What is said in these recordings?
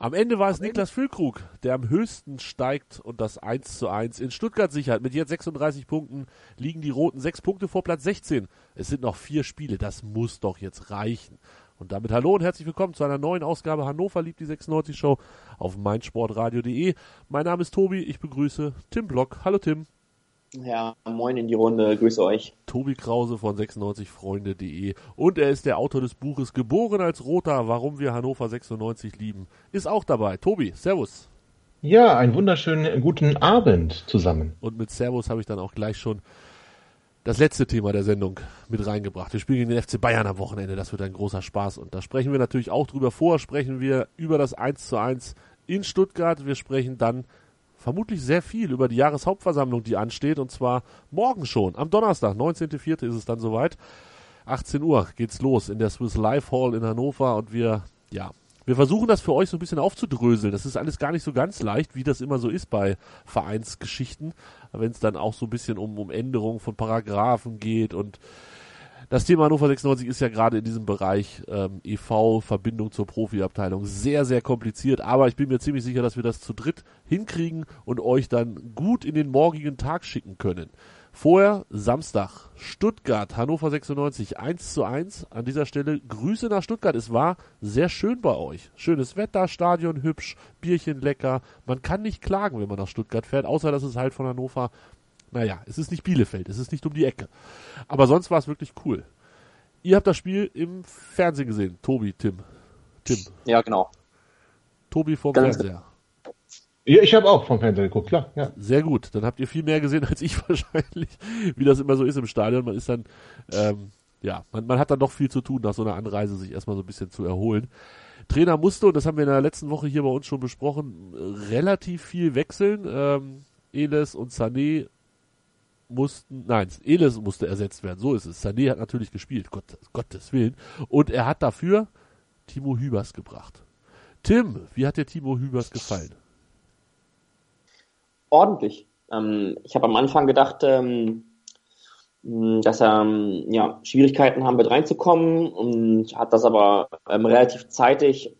Am Ende war es Niklas Füllkrug, der am höchsten steigt und das 1 zu 1 in Stuttgart sichert. Mit jetzt 36 Punkten liegen die Roten sechs Punkte vor Platz 16. Es sind noch vier Spiele, das muss doch jetzt reichen. Und damit hallo und herzlich willkommen zu einer neuen Ausgabe Hannover liebt die 96 Show auf meinsportradio.de. Mein Name ist Tobi, ich begrüße Tim Block. Hallo Tim. Ja, moin in die Runde, grüße euch. Tobi Krause von 96freunde.de und er ist der Autor des Buches Geboren als Roter, warum wir Hannover 96 lieben. Ist auch dabei. Tobi, Servus. Ja, einen wunderschönen guten Abend zusammen. Und mit Servus habe ich dann auch gleich schon das letzte Thema der Sendung mit reingebracht. Wir spielen gegen den FC Bayern am Wochenende, das wird ein großer Spaß und da sprechen wir natürlich auch drüber. Vorher sprechen wir über das 1 zu 1 in Stuttgart. Wir sprechen dann vermutlich sehr viel über die Jahreshauptversammlung, die ansteht, und zwar morgen schon, am Donnerstag, 19.04. ist es dann soweit. 18 Uhr geht's los in der Swiss Life Hall in Hannover und wir, ja, wir versuchen das für euch so ein bisschen aufzudröseln. Das ist alles gar nicht so ganz leicht, wie das immer so ist bei Vereinsgeschichten, wenn es dann auch so ein bisschen um, um Änderungen von Paragraphen geht und das Thema Hannover 96 ist ja gerade in diesem Bereich ähm, EV, Verbindung zur Profiabteilung, sehr, sehr kompliziert. Aber ich bin mir ziemlich sicher, dass wir das zu dritt hinkriegen und euch dann gut in den morgigen Tag schicken können. Vorher Samstag, Stuttgart, Hannover 96, 1 zu 1. An dieser Stelle Grüße nach Stuttgart. Es war sehr schön bei euch. Schönes Wetter, Stadion hübsch, Bierchen lecker. Man kann nicht klagen, wenn man nach Stuttgart fährt, außer dass es halt von Hannover naja, es ist nicht Bielefeld, es ist nicht um die Ecke. Aber sonst war es wirklich cool. Ihr habt das Spiel im Fernsehen gesehen, Tobi, Tim. Tim. Ja, genau. Tobi vom Ganz Fernseher. Ja, ich habe auch vom Fernseher geguckt, klar. Ja. Sehr gut. Dann habt ihr viel mehr gesehen als ich wahrscheinlich, wie das immer so ist im Stadion. Man ist dann, ähm, ja, man, man hat dann doch viel zu tun, nach so einer Anreise sich erstmal so ein bisschen zu erholen. Trainer musste, und das haben wir in der letzten Woche hier bei uns schon besprochen, relativ viel wechseln. Ähm, Eles und Sané mussten, nein, Eles musste ersetzt werden, so ist es. Sané hat natürlich gespielt, Gott, Gottes Willen. Und er hat dafür Timo Hübers gebracht. Tim, wie hat dir Timo Hübers gefallen? Ordentlich. Ähm, ich habe am Anfang gedacht, ähm, dass er ähm, ja, Schwierigkeiten haben wird reinzukommen und hat das aber ähm, relativ zeitig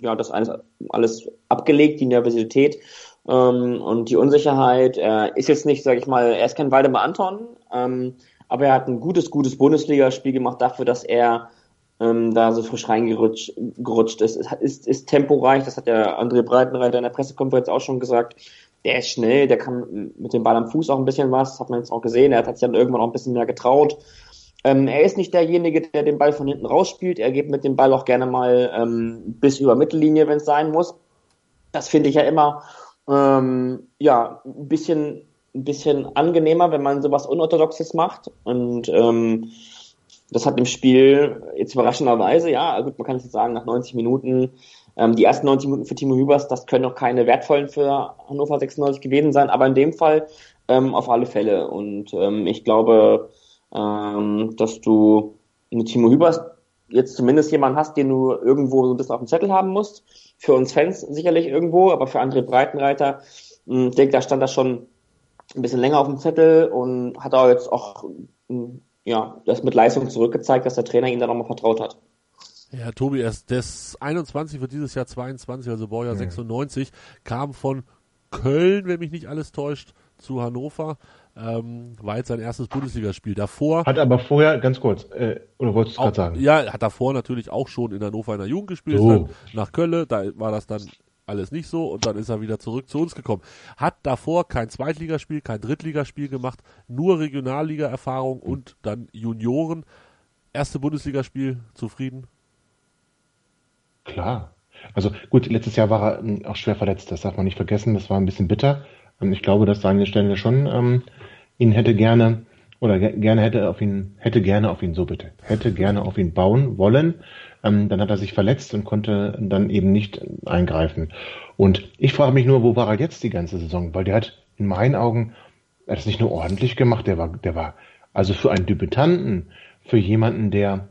ja, das alles, alles abgelegt, die Nervosität ähm, und die Unsicherheit. Er ist jetzt nicht, sage ich mal, er ist kein Waldemar Anton, ähm, aber er hat ein gutes, gutes Bundesligaspiel gemacht dafür, dass er ähm, da so frisch reingerutscht gerutscht ist. Es ist, ist temporeich, das hat der André Breitenreiter in der Pressekonferenz auch schon gesagt. Der ist schnell, der kann mit dem Ball am Fuß auch ein bisschen was, hat man jetzt auch gesehen. Er hat sich dann irgendwann auch ein bisschen mehr getraut. Ähm, er ist nicht derjenige, der den Ball von hinten rausspielt. Er geht mit dem Ball auch gerne mal ähm, bis über Mittellinie, wenn es sein muss. Das finde ich ja immer ähm, ja, ein bisschen, ein bisschen angenehmer, wenn man sowas Unorthodoxes macht. Und ähm, das hat im Spiel jetzt überraschenderweise, ja, gut, man kann es jetzt sagen, nach 90 Minuten, ähm, die ersten 90 Minuten für Timo Hübers, das können noch keine wertvollen für Hannover 96 gewesen sein, aber in dem Fall ähm, auf alle Fälle. Und ähm, ich glaube, ähm, dass du mit Timo Hübers jetzt zumindest jemanden hast, den du irgendwo so ein bisschen auf dem Zettel haben musst für uns Fans sicherlich irgendwo, aber für andere Breitenreiter, hm, ich denke, da stand das schon ein bisschen länger auf dem Zettel und hat auch jetzt auch hm, ja, das mit Leistung zurückgezeigt, dass der Trainer ihm da nochmal vertraut hat. Ja, Tobi, erst das 21 wird dieses Jahr 22, also Baujahr ja. 96, kam von Köln, wenn mich nicht alles täuscht, zu Hannover. Ähm, war jetzt sein erstes Bundesligaspiel. Davor. Hat aber vorher, ganz kurz, äh, oder wolltest du gerade sagen? Ja, hat davor natürlich auch schon in Hannover in der Jugend gespielt, oh. nach Köln, da war das dann alles nicht so und dann ist er wieder zurück zu uns gekommen. Hat davor kein Zweitligaspiel, kein Drittligaspiel gemacht, nur Regionalliga-Erfahrung und dann Junioren. Erste Bundesligaspiel, zufrieden? Klar. Also gut, letztes Jahr war er ähm, auch schwer verletzt, das darf man nicht vergessen, das war ein bisschen bitter. Und ich glaube, dass Daniel Stelle schon ähm, ihn hätte gerne oder gerne hätte auf ihn, hätte gerne auf ihn so bitte, hätte gerne auf ihn bauen wollen. Ähm, dann hat er sich verletzt und konnte dann eben nicht eingreifen. Und ich frage mich nur, wo war er jetzt die ganze Saison? Weil der hat in meinen Augen, er hat es nicht nur ordentlich gemacht, der war, der war, also für einen Debütanten, für jemanden, der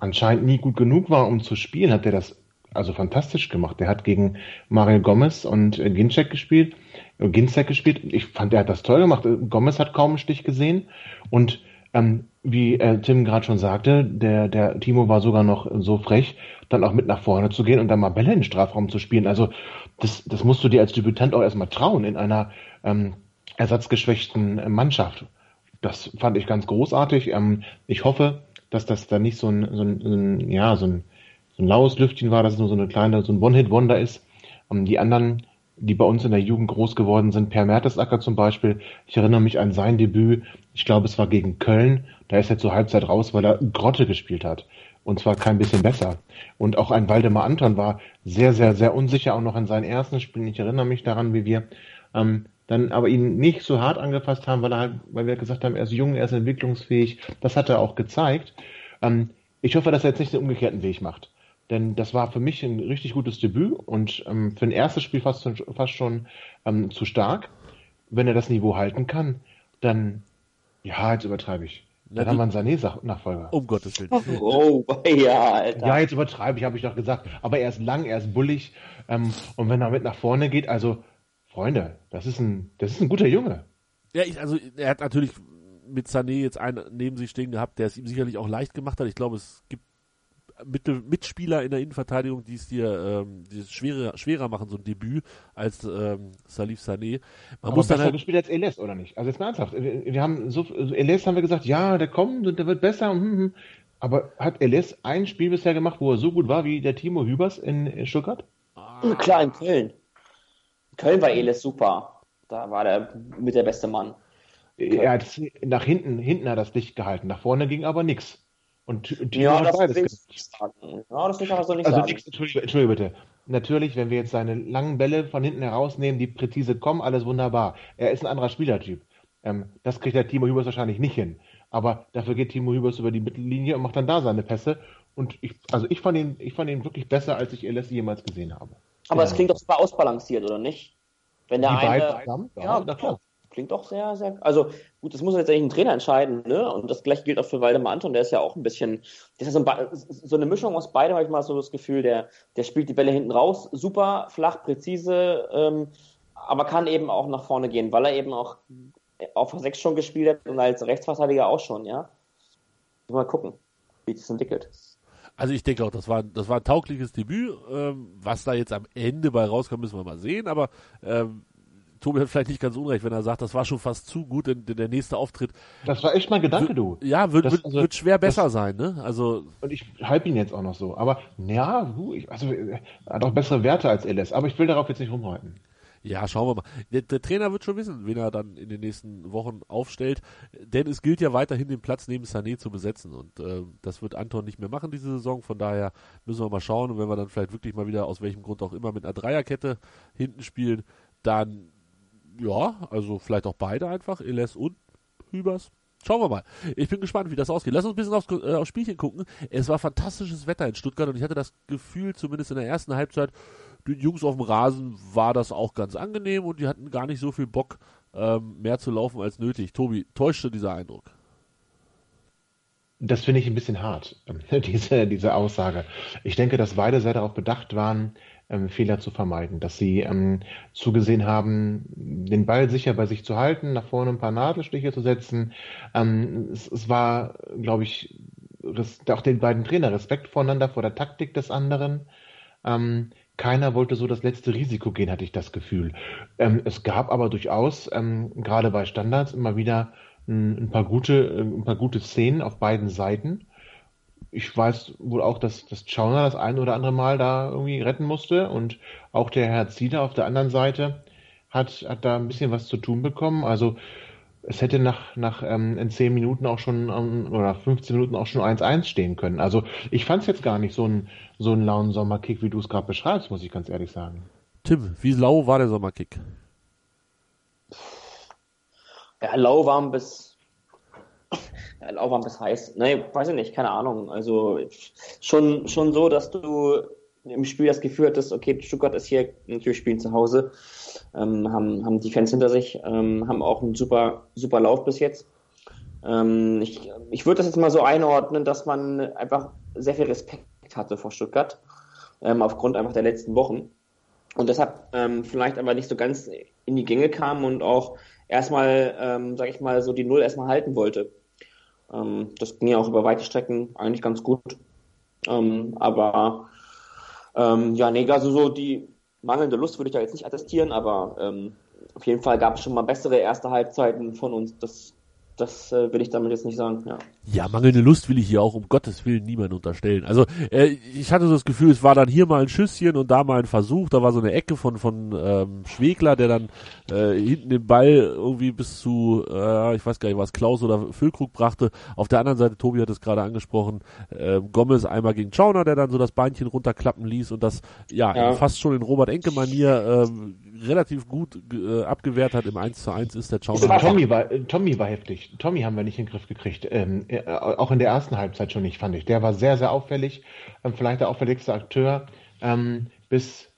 anscheinend nie gut genug war, um zu spielen, hat er das also fantastisch gemacht. Der hat gegen Mario Gomez und äh, Ginczek gespielt, Ginczek gespielt. Ich fand, er hat das toll gemacht. Gomez hat kaum einen Stich gesehen und ähm, wie äh, Tim gerade schon sagte, der, der Timo war sogar noch so frech, dann auch mit nach vorne zu gehen und dann mal Bälle in den Strafraum zu spielen. Also das, das musst du dir als Debütant auch erstmal trauen in einer ähm, ersatzgeschwächten Mannschaft. Das fand ich ganz großartig. Ähm, ich hoffe, dass das dann nicht so ein, so ein, so ein ja, so ein, so ein laues Lüftchen war, dass es nur so eine kleine, so ein One-Hit-Wonder ist. Ähm, die anderen, die bei uns in der Jugend groß geworden sind, Per Mertesacker zum Beispiel, ich erinnere mich an sein Debüt, ich glaube, es war gegen Köln, da ist er zur Halbzeit raus, weil er Grotte gespielt hat. Und zwar kein bisschen besser. Und auch ein Waldemar Anton war sehr, sehr, sehr unsicher, auch noch in seinen ersten Spielen. Ich erinnere mich daran, wie wir ähm, dann aber ihn nicht so hart angefasst haben, weil er halt, weil wir gesagt haben, er ist jung, er ist entwicklungsfähig. Das hat er auch gezeigt. Ähm, ich hoffe, dass er jetzt nicht den umgekehrten Weg macht. Denn das war für mich ein richtig gutes Debüt und ähm, für ein erstes Spiel fast, fast schon ähm, zu stark. Wenn er das Niveau halten kann, dann, ja, jetzt übertreibe ich. Dann Na, haben wir einen Sané-Nachfolger. Um Gottes Willen. Oh, ja, Alter. Ja, jetzt übertreibe ich, habe ich doch gesagt. Aber er ist lang, er ist bullig. Ähm, und wenn er mit nach vorne geht, also Freunde, das ist ein, das ist ein guter Junge. Ja, ich, also er hat natürlich mit Sané jetzt einen neben sich stehen gehabt, der es ihm sicherlich auch leicht gemacht hat. Ich glaube, es gibt Mittel, Mitspieler in der Innenverteidigung, die es dir ähm, die es schwerer, schwerer machen, so ein Debüt, als ähm, Salif Sané. Man Aber muss dann halt gespielt als Eles, oder nicht? Also jetzt mal ernsthaft. Wir, wir haben so, also Eles haben wir gesagt, ja, der kommt und der wird besser. Hm, hm. Aber hat Eles ein Spiel bisher gemacht, wo er so gut war wie der Timo Hübers in Stuttgart? Ah. Klar, in Köln. Köln war Elis super. Da war der mit der beste Mann. Er hat nach hinten, hinten hat das dicht gehalten, nach vorne ging aber nichts. Und Timo ja, das beides sagen. Ja, das will ich aber so nicht also sagen. Nix, Entschuldige, Entschuldige bitte. Natürlich, wenn wir jetzt seine langen Bälle von hinten herausnehmen, die präzise kommen, alles wunderbar. Er ist ein anderer Spielertyp. Ähm, das kriegt der Timo Hübers wahrscheinlich nicht hin. Aber dafür geht Timo Hübers über die Mittellinie und macht dann da seine Pässe. Und ich, also ich fand ihn, ich fand ihn wirklich besser, als ich LS jemals gesehen habe. Aber es klingt doch super ausbalanciert, oder nicht? Wenn der die eine. Zusammen? Ja, ja klar. Klingt doch sehr, sehr. Also gut, das muss jetzt eigentlich ein Trainer entscheiden, ne? Und das gleiche gilt auch für Waldemar Anton, der ist ja auch ein bisschen. Das ist so, ein, so eine Mischung aus beidem, habe ich mal so das Gefühl, der, der spielt die Bälle hinten raus, super, flach, präzise, ähm, aber kann eben auch nach vorne gehen, weil er eben auch auf 6 schon gespielt hat und als Rechtsverteidiger auch schon, ja. Mal gucken, wie das entwickelt. Also ich denke auch, das war, das war ein taugliches Debüt. Ähm, was da jetzt am Ende bei rauskommt, müssen wir mal sehen. Aber ähm, Tobi hat vielleicht nicht ganz unrecht, wenn er sagt, das war schon fast zu gut, denn, denn der nächste Auftritt. Das war echt mein Gedanke, du. Ja, wird, wird, also, wird schwer besser das, sein, ne? Also. Und ich halte ihn jetzt auch noch so. Aber ja, du, ich, also er hat auch bessere Werte als LS, aber ich will darauf jetzt nicht rumreiten. Ja, schauen wir mal. Der, der, Trainer wird schon wissen, wen er dann in den nächsten Wochen aufstellt. Denn es gilt ja weiterhin, den Platz neben Sané zu besetzen. Und äh, das wird Anton nicht mehr machen diese Saison. Von daher müssen wir mal schauen. Und wenn wir dann vielleicht wirklich mal wieder, aus welchem Grund auch immer, mit einer Dreierkette hinten spielen, dann ja, also vielleicht auch beide einfach, Eles und Hübers. Schauen wir mal. Ich bin gespannt, wie das ausgeht. Lass uns ein bisschen aufs, äh, aufs Spielchen gucken. Es war fantastisches Wetter in Stuttgart und ich hatte das Gefühl, zumindest in der ersten Halbzeit, den Jungs auf dem Rasen war das auch ganz angenehm und die hatten gar nicht so viel Bock, ähm, mehr zu laufen als nötig. Tobi, täuschte dieser Eindruck? Das finde ich ein bisschen hart, diese, diese Aussage. Ich denke, dass beide sehr darauf bedacht waren, ähm, Fehler zu vermeiden, dass sie ähm, zugesehen haben, den Ball sicher bei sich zu halten, nach vorne ein paar Nadelstiche zu setzen. Ähm, es, es war, glaube ich, auch den beiden Trainer Respekt voneinander, vor der Taktik des anderen. Ähm, keiner wollte so das letzte Risiko gehen, hatte ich das Gefühl. Ähm, es gab aber durchaus, ähm, gerade bei Standards, immer wieder ein, ein, paar gute, ein paar gute Szenen auf beiden Seiten. Ich weiß wohl auch, dass, dass Chauner das ein oder andere Mal da irgendwie retten musste und auch der Herr Zieler auf der anderen Seite hat, hat da ein bisschen was zu tun bekommen. Also es hätte nach, nach ähm, in 10 Minuten auch schon ähm, oder 15 Minuten auch schon 1-1 stehen können. Also ich fand es jetzt gar nicht so ein so einen lauen Sommerkick, wie du es gerade beschreibst, muss ich ganz ehrlich sagen. Tim, wie lau war der Sommerkick? Ja, lauwarm bis Ja, lauwarm bis heiß. Nee, weiß ich nicht, keine Ahnung. Also schon, schon so, dass du im Spiel das Gefühl hattest, okay, Stuttgart ist hier, natürlich spielen zu Hause, ähm, haben, haben die Fans hinter sich, ähm, haben auch einen super, super Lauf bis jetzt. Ähm, ich ich würde das jetzt mal so einordnen, dass man einfach sehr viel Respekt hatte vor Stuttgart, ähm, aufgrund einfach der letzten Wochen. Und deshalb ähm, vielleicht aber nicht so ganz in die Gänge kam und auch erstmal, ähm, sag ich mal, so die Null erstmal halten wollte. Ähm, das ging ja auch über weite Strecken eigentlich ganz gut. Ähm, aber ähm, ja, nee, also so die mangelnde Lust würde ich da jetzt nicht attestieren, aber ähm, auf jeden Fall gab es schon mal bessere erste Halbzeiten von uns. Das das äh, will ich damit jetzt nicht sagen. Ja. ja, mangelnde Lust will ich hier auch um Gottes Willen niemand unterstellen. Also äh, ich hatte so das Gefühl, es war dann hier mal ein Schüsschen und da mal ein Versuch. Da war so eine Ecke von von ähm, Schwegler, der dann äh, hinten den Ball irgendwie bis zu, äh, ich weiß gar nicht, was Klaus oder Füllkrug brachte. Auf der anderen Seite, Tobi hat es gerade angesprochen, äh, Gomez einmal gegen Schauner, der dann so das Beinchen runterklappen ließ und das ja, ja. fast schon in Robert Enke Manier äh, relativ gut äh, abgewehrt hat. Im 1 zu 1 ist der Schauner. Tommy war, Tommy war heftig. Tommy haben wir nicht in den Griff gekriegt. Ähm, äh, auch in der ersten Halbzeit schon nicht, fand ich. Der war sehr, sehr auffällig. Ähm, vielleicht der auffälligste Akteur ähm, bis,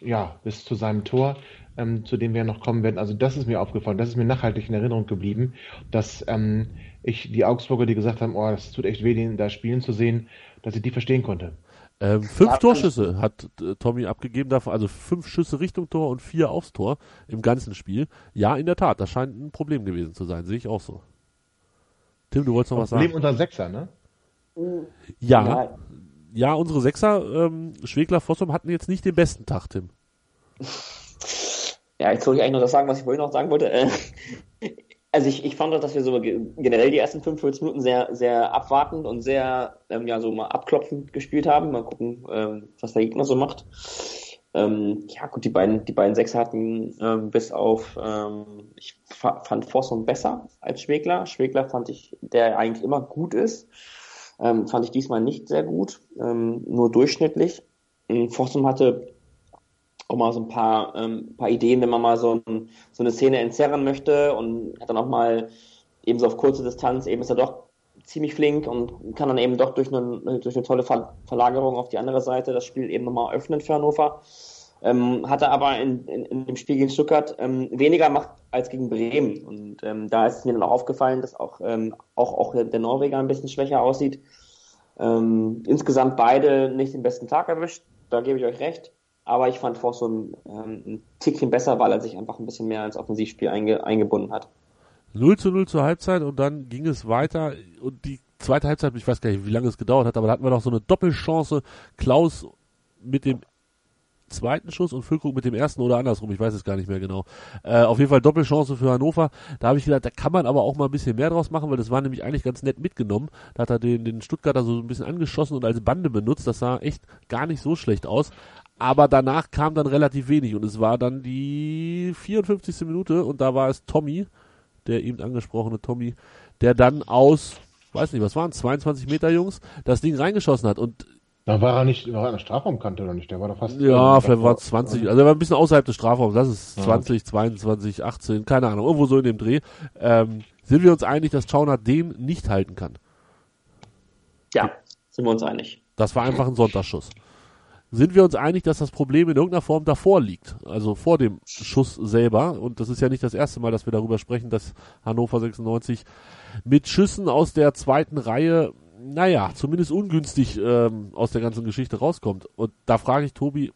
ja, bis zu seinem Tor, ähm, zu dem wir noch kommen werden. Also das ist mir aufgefallen. Das ist mir nachhaltig in Erinnerung geblieben, dass ähm, ich die Augsburger, die gesagt haben, oh, das tut echt weh, den da spielen zu sehen, dass ich die verstehen konnte. Ähm, fünf Torschüsse hat äh, Tommy abgegeben, davon, also fünf Schüsse Richtung Tor und vier aufs Tor im ganzen Spiel. Ja, in der Tat, das scheint ein Problem gewesen zu sein, sehe ich auch so. Tim, du wolltest noch was sagen? Problem unter Sechser, ne? Ja, ja, ja unsere Sechser, ähm, Schwegler, Fossum hatten jetzt nicht den besten Tag, Tim. Ja, jetzt soll ich eigentlich noch das sagen, was ich vorhin noch sagen wollte. Äh, also ich, ich fand auch, dass wir so generell die ersten 45 Minuten sehr, sehr abwartend und sehr, ähm, ja, so mal abklopfend gespielt haben. Mal gucken, ähm, was der Gegner so macht. Ähm, ja, gut, die beiden, die beiden Sechser hatten ähm, bis auf, ähm, ich fand Fossum besser als Schwegler. Schwegler fand ich, der eigentlich immer gut ist, ähm, fand ich diesmal nicht sehr gut, ähm, nur durchschnittlich. Ähm, Fossum hatte auch mal so ein paar, paar Ideen, wenn man mal so, ein, so eine Szene entzerren möchte und hat dann auch mal eben so auf kurze Distanz, eben ist er doch ziemlich flink und kann dann eben doch durch eine, durch eine tolle Ver Verlagerung auf die andere Seite das Spiel eben nochmal öffnen für Hannover. Ähm, hatte aber in, in, in, dem Spiel gegen Stuttgart ähm, weniger Macht als gegen Bremen. Und ähm, da ist mir dann auch aufgefallen, dass auch, ähm, auch, auch der Norweger ein bisschen schwächer aussieht. Ähm, insgesamt beide nicht den besten Tag erwischt, da gebe ich euch recht. Aber ich fand Fossum ähm, ein Tickchen besser, weil er sich einfach ein bisschen mehr ins Offensivspiel einge, eingebunden hat. 0 zu 0 zur Halbzeit und dann ging es weiter und die zweite Halbzeit, ich weiß gar nicht, wie lange es gedauert hat, aber da hatten wir noch so eine Doppelchance. Klaus mit dem zweiten Schuss und Füllkrug mit dem ersten oder andersrum, ich weiß es gar nicht mehr genau. Äh, auf jeden Fall Doppelchance für Hannover. Da habe ich gedacht, da kann man aber auch mal ein bisschen mehr draus machen, weil das war nämlich eigentlich ganz nett mitgenommen. Da hat er den, den Stuttgarter so ein bisschen angeschossen und als Bande benutzt. Das sah echt gar nicht so schlecht aus. Aber danach kam dann relativ wenig und es war dann die 54. Minute und da war es Tommy, der eben angesprochene Tommy, der dann aus, weiß nicht, was waren 22 Meter Jungs, das Ding reingeschossen hat und da war er nicht, war er an der Strafraumkante oder nicht? Der war doch fast. Ja, vielleicht war es 20, also er war ein bisschen außerhalb des Strafraums. Das ist 20, 22, 18, keine Ahnung, irgendwo so in dem Dreh. Ähm, sind wir uns einig, dass Schauner den nicht halten kann? Ja, sind wir uns einig. Das war einfach ein Sonntagsschuss sind wir uns einig, dass das Problem in irgendeiner Form davor liegt, also vor dem Schuss selber. Und das ist ja nicht das erste Mal, dass wir darüber sprechen, dass Hannover 96 mit Schüssen aus der zweiten Reihe, naja, zumindest ungünstig ähm, aus der ganzen Geschichte rauskommt. Und da frage ich Tobi,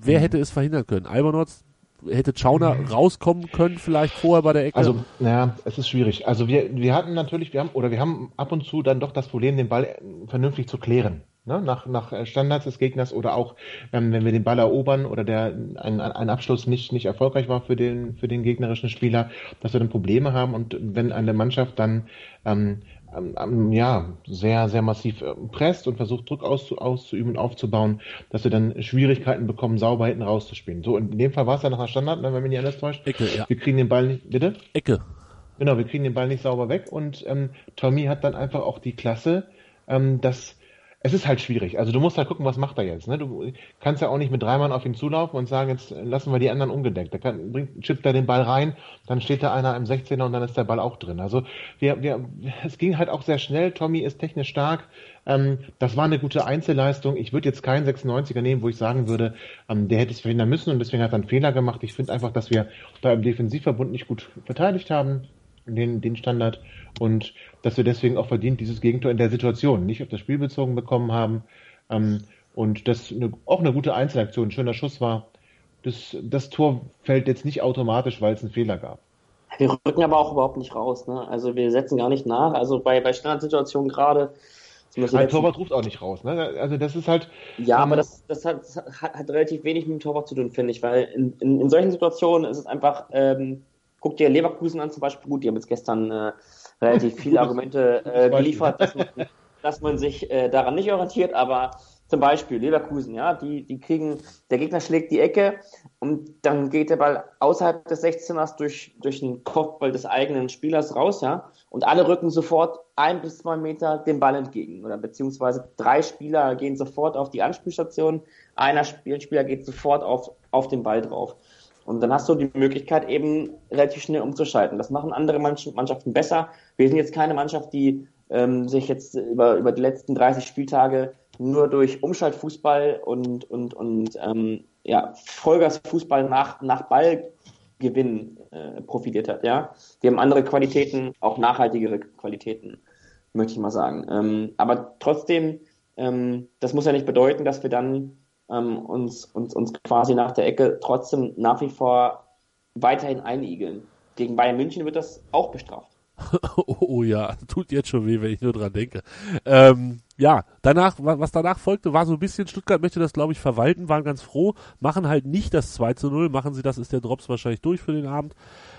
wer mhm. hätte es verhindern können? Albernotz hätte Chauner mhm. rauskommen können, vielleicht vorher bei der Ecke? Also, naja, es ist schwierig. Also wir, wir hatten natürlich, wir haben, oder wir haben ab und zu dann doch das Problem, den Ball vernünftig zu klären ne, nach, nach Standards des Gegners oder auch, ähm, wenn wir den Ball erobern oder der ein, ein Abschluss nicht, nicht erfolgreich war für den, für den gegnerischen Spieler, dass wir dann Probleme haben und wenn eine Mannschaft dann ähm, ähm, ja, sehr, sehr massiv äh, presst und versucht, Druck auszu, auszuüben und aufzubauen, dass wir dann Schwierigkeiten bekommen, sauber hinten rauszuspielen. So, in dem Fall war es ja nach einer Standard, ne, wenn mich nicht alles täuscht. Ecke, ja. Wir kriegen den Ball nicht, bitte? Ecke. Genau, wir kriegen den Ball nicht sauber weg und ähm, Tommy hat dann einfach auch die Klasse, ähm, dass es ist halt schwierig. Also du musst halt gucken, was macht er jetzt. Ne? Du kannst ja auch nicht mit drei Mann auf ihn zulaufen und sagen, jetzt lassen wir die anderen ungedeckt. Da kann, bringt, chippt er den Ball rein, dann steht da einer im 16er und dann ist der Ball auch drin. Also wir, wir, es ging halt auch sehr schnell. Tommy ist technisch stark. Ähm, das war eine gute Einzelleistung. Ich würde jetzt keinen 96er nehmen, wo ich sagen würde, ähm, der hätte es verhindern müssen und deswegen hat er einen Fehler gemacht. Ich finde einfach, dass wir da im Defensivverbund nicht gut verteidigt haben den, den Standard und dass wir deswegen auch verdient dieses Gegentor in der Situation nicht auf das Spiel bezogen bekommen haben ähm, und das eine, auch eine gute Einzelaktion, ein schöner Schuss war. Das, das Tor fällt jetzt nicht automatisch, weil es einen Fehler gab. Wir rücken aber auch überhaupt nicht raus. Ne? Also wir setzen gar nicht nach. Also bei, bei Standardsituationen gerade. Ein Torwart ruft auch nicht raus. Ne? Also das ist halt. Ja, ähm, aber das, das, hat, das hat, hat, relativ wenig mit dem Torwart zu tun, finde ich, weil in, in, in solchen Situationen ist es einfach ähm, Guck dir Leverkusen an zum Beispiel. Gut, die haben jetzt gestern äh, relativ viele Argumente äh, geliefert, dass man, dass man sich äh, daran nicht orientiert, aber zum Beispiel Leverkusen, ja, die, die kriegen, der Gegner schlägt die Ecke und dann geht der Ball außerhalb des 16ers durch, durch den Kopfball des eigenen Spielers raus, ja, und alle rücken sofort ein bis zwei Meter dem Ball entgegen. Oder beziehungsweise drei Spieler gehen sofort auf die Anspielstation, einer Spieler geht sofort auf, auf den Ball drauf. Und dann hast du die Möglichkeit, eben relativ schnell umzuschalten. Das machen andere Mannschaften besser. Wir sind jetzt keine Mannschaft, die ähm, sich jetzt über, über die letzten 30 Spieltage nur durch Umschaltfußball und, und, und ähm, ja, Vollgasfußball nach, nach Ballgewinn äh, profitiert hat. Ja? Wir haben andere Qualitäten, auch nachhaltigere Qualitäten, möchte ich mal sagen. Ähm, aber trotzdem, ähm, das muss ja nicht bedeuten, dass wir dann ähm, uns, uns, uns quasi nach der Ecke trotzdem nach wie vor weiterhin einigeln. Gegen Bayern München wird das auch bestraft. oh ja, tut jetzt schon weh, wenn ich nur dran denke. Ähm, ja, danach, was danach folgte, war so ein bisschen, Stuttgart möchte das, glaube ich, verwalten, waren ganz froh, machen halt nicht das 2 zu 0, machen sie das, ist der Drops wahrscheinlich durch für den Abend,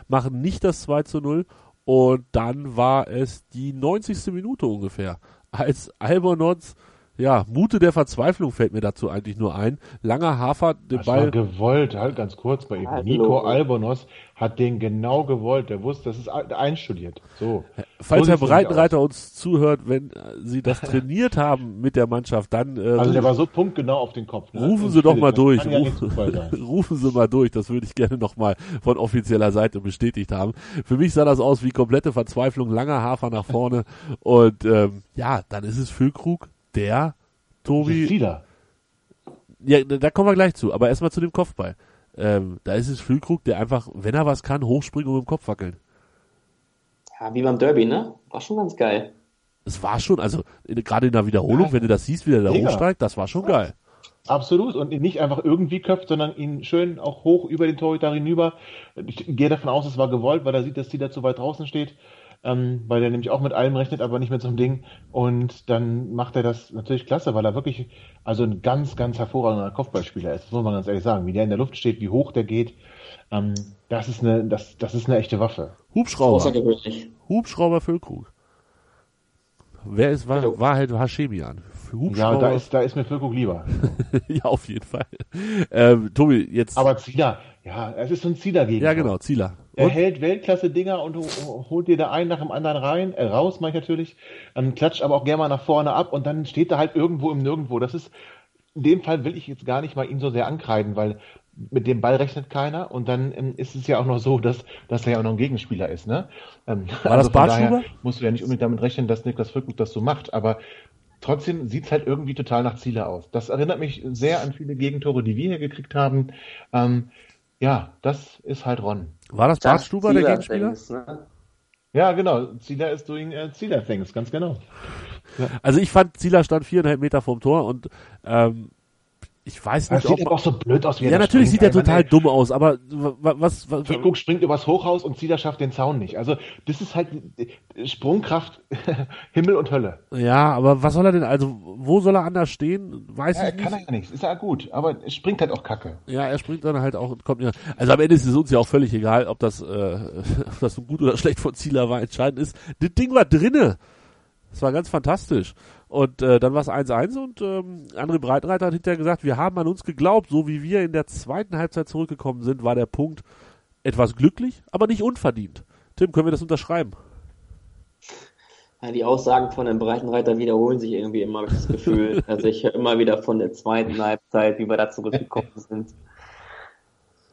machen nicht das 2 zu 0 und dann war es die 90. Minute ungefähr, als Albonotz ja, Mute der Verzweiflung fällt mir dazu eigentlich nur ein. Langer Hafer, den das Ball. War gewollt, halt ganz kurz bei ihm. Nico Albonos hat den genau gewollt. Der wusste, das ist einstudiert. So. Falls Herr Breitenreiter uns zuhört, wenn Sie das trainiert haben mit der Mannschaft, dann. Äh, also der war so punktgenau auf den Kopf. Ne? Rufen Sie doch mal durch. Ja rufen, rufen Sie mal durch. Das würde ich gerne nochmal von offizieller Seite bestätigt haben. Für mich sah das aus wie komplette Verzweiflung, langer Hafer nach vorne. Und ähm, ja, dann ist es Füllkrug der, Tobi. Wieder. Ja, da kommen wir gleich zu, aber erstmal zu dem Kopfball. Ähm, da ist es Füllkrug, der einfach, wenn er was kann, hochspringen und mit dem Kopf wackeln. Ja, wie beim Derby, ne? War schon ganz geil. Es war schon, also gerade in der Wiederholung, ja, wenn du das siehst, wie der da hochsteigt, das war schon ja. geil. Absolut. Und nicht einfach irgendwie köpft, sondern ihn schön auch hoch über den Torhüter hinüber. Ich gehe davon aus, es war gewollt, weil er sieht, dass die da zu weit draußen steht ähm, weil er nämlich auch mit allem rechnet, aber nicht mit so einem Ding. Und dann macht er das natürlich klasse, weil er wirklich also ein ganz, ganz hervorragender Kopfballspieler ist. Das muss man ganz ehrlich sagen. Wie der in der Luft steht, wie hoch der geht, ähm, das ist eine, das, das ist eine echte Waffe. Hubschrauber. Hubschrauber Füllkrug. Wer ist, war, war halt Hashemian. Ja, da ist, da ist mir Füllkrug lieber. ja, auf jeden Fall. Ähm, Tobi, jetzt. Aber Zieler, ja, es ist so ein Zieler gegen. Ja, genau, Zieler. Er hält Weltklasse-Dinger und holt dir da einen nach dem anderen rein, äh, raus, meine ich natürlich, ähm, klatscht aber auch gerne mal nach vorne ab und dann steht er halt irgendwo im Nirgendwo. Das ist, in dem Fall will ich jetzt gar nicht mal ihn so sehr ankreiden, weil mit dem Ball rechnet keiner und dann ähm, ist es ja auch noch so, dass, dass er ja auch noch ein Gegenspieler ist. Ne? Ähm, War also das Bartschuber? Musst du ja nicht unbedingt damit rechnen, dass Niklas Füllkrug das so macht, aber trotzdem sieht es halt irgendwie total nach Ziele aus. Das erinnert mich sehr an viele Gegentore, die wir hier gekriegt haben. Ähm, ja, das ist halt Ron. War das Bart Stuber, der Gegenspieler? Things, ne? Ja, genau. Zieler ist doing uh, Zieler Things, ganz genau. Ja. Also ich fand, Zieler stand viereinhalb Meter vom Tor und ähm, ich weiß nicht, das sieht ob, auch so blöd aus, wie er Ja, natürlich sieht er total ey. dumm aus, aber was, was Füllkrug springt übers Hochhaus und Zieler schafft den Zaun nicht. Also, das ist halt Sprungkraft Himmel und Hölle. Ja, aber was soll er denn also wo soll er anders stehen? Weiß ja, ich nicht. kann er ja nichts, ist ja gut, aber es springt halt auch Kacke. Ja, er springt dann halt auch kommt ja. Also am Ende ist es uns ja auch völlig egal, ob das äh, ob das so gut oder schlecht von Zieler war, entscheidend ist. Das Ding war drinne. Das war ganz fantastisch. Und äh, dann war es 1-1 und ähm, André Breitenreiter hat hinterher gesagt, wir haben an uns geglaubt, so wie wir in der zweiten Halbzeit zurückgekommen sind, war der Punkt etwas glücklich, aber nicht unverdient. Tim, können wir das unterschreiben? Ja, die Aussagen von dem Breitenreiter wiederholen sich irgendwie immer, habe ich das Gefühl. also ich höre immer wieder von der zweiten Halbzeit, wie wir da zurückgekommen sind.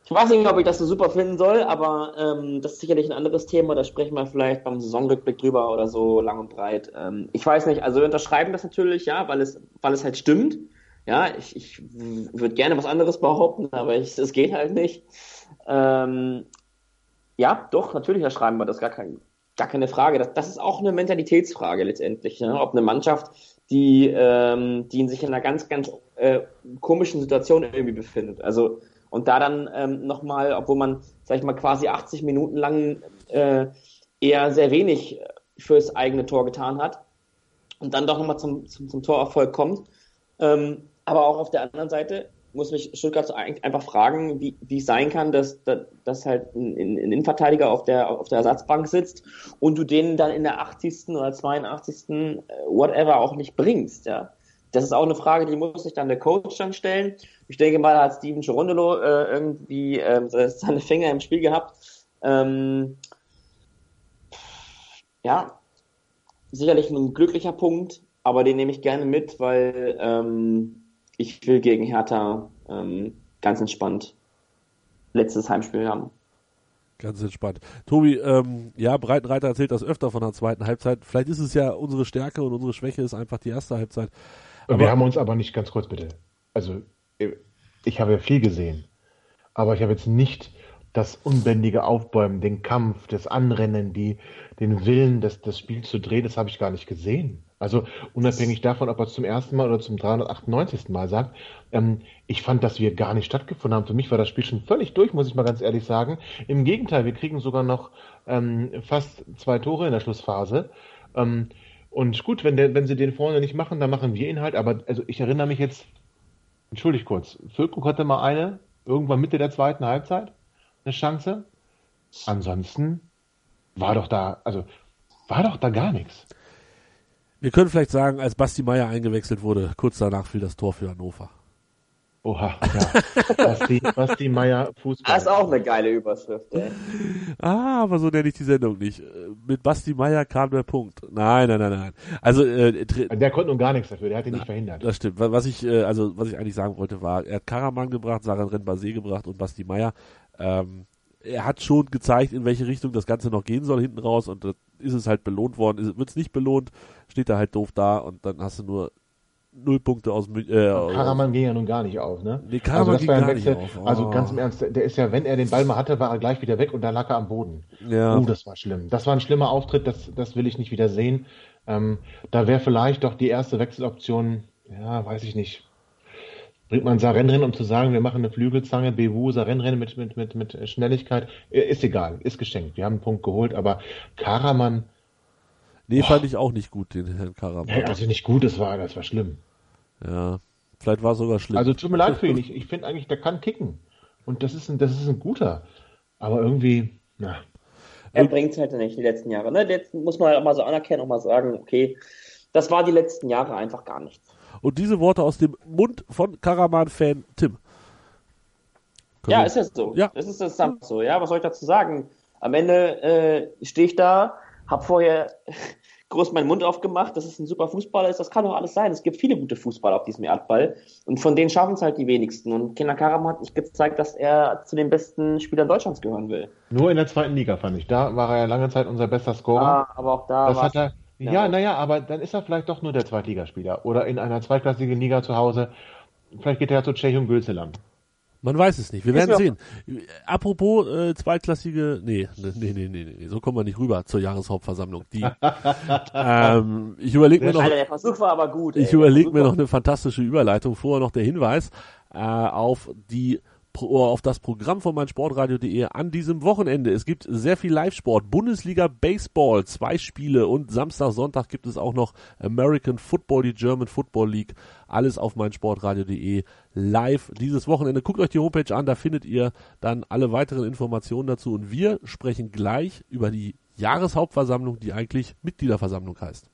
Ich weiß nicht, ob ich das so super finden soll, aber ähm, das ist sicherlich ein anderes Thema. Da sprechen wir vielleicht beim Saisonrückblick drüber oder so lang und breit. Ähm, ich weiß nicht, also wir unterschreiben das natürlich, ja, weil es, weil es halt stimmt. Ja, ich, ich würde gerne was anderes behaupten, aber es geht halt nicht. Ähm, ja, doch, natürlich unterschreiben wir das, gar, kein, gar keine Frage. Das, das ist auch eine Mentalitätsfrage letztendlich. Ne? Ob eine Mannschaft, die, ähm, die sich in einer ganz, ganz äh, komischen Situation irgendwie befindet. Also und da dann ähm, nochmal, obwohl man, sag ich mal, quasi 80 Minuten lang äh, eher sehr wenig fürs eigene Tor getan hat und dann doch nochmal zum, zum, zum Torerfolg kommt. Ähm, aber auch auf der anderen Seite muss mich Stuttgart einfach fragen, wie, es sein kann, dass, dass, dass halt ein, ein Innenverteidiger auf der, auf der Ersatzbank sitzt und du den dann in der 80. oder 82. Äh, whatever auch nicht bringst, ja das ist auch eine Frage, die muss sich dann der Coach dann stellen. Ich denke mal, da hat Steven Girondolo äh, irgendwie äh, seine Finger im Spiel gehabt. Ähm, ja, sicherlich ein glücklicher Punkt, aber den nehme ich gerne mit, weil ähm, ich will gegen Hertha ähm, ganz entspannt letztes Heimspiel haben. Ganz entspannt. Tobi, ähm, ja, Breitenreiter erzählt das öfter von der zweiten Halbzeit. Vielleicht ist es ja unsere Stärke und unsere Schwäche ist einfach die erste Halbzeit. Aber wir haben uns aber nicht, ganz kurz bitte. Also, ich habe ja viel gesehen. Aber ich habe jetzt nicht das unbändige Aufbäumen, den Kampf, das Anrennen, die, den Willen, das, das Spiel zu drehen, das habe ich gar nicht gesehen. Also unabhängig davon, ob er es zum ersten Mal oder zum 398. Mal sagt, ähm, ich fand, dass wir gar nicht stattgefunden haben. Für mich war das Spiel schon völlig durch, muss ich mal ganz ehrlich sagen. Im Gegenteil, wir kriegen sogar noch ähm, fast zwei Tore in der Schlussphase. Ähm, und gut, wenn, der, wenn sie den vorne nicht machen, dann machen wir ihn halt. Aber also ich erinnere mich jetzt, entschuldigt kurz, Füllkrug hatte mal eine, irgendwann Mitte der zweiten Halbzeit, eine Chance. Ansonsten war doch da, also war doch da gar nichts. Wir können vielleicht sagen, als Basti Meier eingewechselt wurde, kurz danach fiel das Tor für Hannover. Oha, ja. Basti, Basti Meier Fußball. Das ist auch eine geile Überschrift, ey. Ah, aber so nenne ich die Sendung nicht. Mit Basti Meier kam der Punkt. Nein, nein, nein, nein. Also äh, der konnte nun gar nichts dafür, der hat ihn nicht verhindert. Das stimmt. Was ich, äh, also was ich eigentlich sagen wollte, war, er hat Karaman gebracht, Saran Renbase gebracht und Basti Meier. Ähm, er hat schon gezeigt, in welche Richtung das Ganze noch gehen soll hinten raus und das ist es halt belohnt worden. Wird es nicht belohnt, steht er halt doof da und dann hast du nur null Punkte aus äh, Karaman ging ja nun gar nicht auf, ne? Nee, Karaman also ging gar Wechsel, nicht auf. Oh. Also ganz im Ernst, der ist ja, wenn er den Ball mal hatte, war er gleich wieder weg und da lag er am Boden. Ja. Oh, das war schlimm. Das war ein schlimmer Auftritt, das, das will ich nicht wieder sehen. Ähm, da wäre vielleicht doch die erste Wechseloption, ja, weiß ich nicht. Bringt man Sarenren, um zu sagen, wir machen eine Flügelzange, Bewu, Sarenren mit, mit, mit, mit Schnelligkeit, ist egal, ist geschenkt. Wir haben einen Punkt geholt, aber Karaman, Nee, Boah. fand ich auch nicht gut, den Herrn Karaman. Ja, also nicht gut, das war, das war schlimm. Ja, vielleicht war es sogar schlimm. Also tut mir leid für ihn. Ich, ich finde eigentlich, der kann kicken. Und das ist ein, das ist ein guter. Aber irgendwie, ja. Er bringt es halt nicht die letzten Jahre. Ne? Jetzt muss man halt auch mal so anerkennen und mal sagen, okay, das war die letzten Jahre einfach gar nichts. Und diese Worte aus dem Mund von Karaman-Fan Tim. Können ja, wir? ist es so. Ja. Es ist das so, ja. Was soll ich dazu sagen? Am Ende äh, stehe ich da habe vorher groß meinen Mund aufgemacht, dass es ein super Fußballer ist. Das kann doch alles sein. Es gibt viele gute Fußballer auf diesem Erdball. Und von denen schaffen es halt die wenigsten. Und Kenan Karam hat nicht gezeigt, dass er zu den besten Spielern Deutschlands gehören will. Nur in der zweiten Liga, fand ich. Da war er ja lange Zeit unser bester Scorer. Ja, aber auch da. Das hat er. Ja, naja, ja, aber dann ist er vielleicht doch nur der Zweitligaspieler. Oder in einer zweitklassigen Liga zu Hause. Vielleicht geht er zu Tschechien Gülselam. Man weiß es nicht. Wir werden sehen. Apropos äh, zweitklassige, nee, nee, nee, nee, nee, so kommen wir nicht rüber zur Jahreshauptversammlung. Die, ähm, ich überlege mir noch. Alter, der Versuch war aber gut. Ich überlege mir noch eine fantastische Überleitung. Vorher noch der Hinweis äh, auf die auf das Programm von meinsportradio.de an diesem Wochenende. Es gibt sehr viel Live-Sport. Bundesliga Baseball, zwei Spiele und Samstag, Sonntag gibt es auch noch American Football, die German Football League. Alles auf meinsportradio.de live dieses Wochenende. Guckt euch die Homepage an, da findet ihr dann alle weiteren Informationen dazu. Und wir sprechen gleich über die Jahreshauptversammlung, die eigentlich Mitgliederversammlung heißt.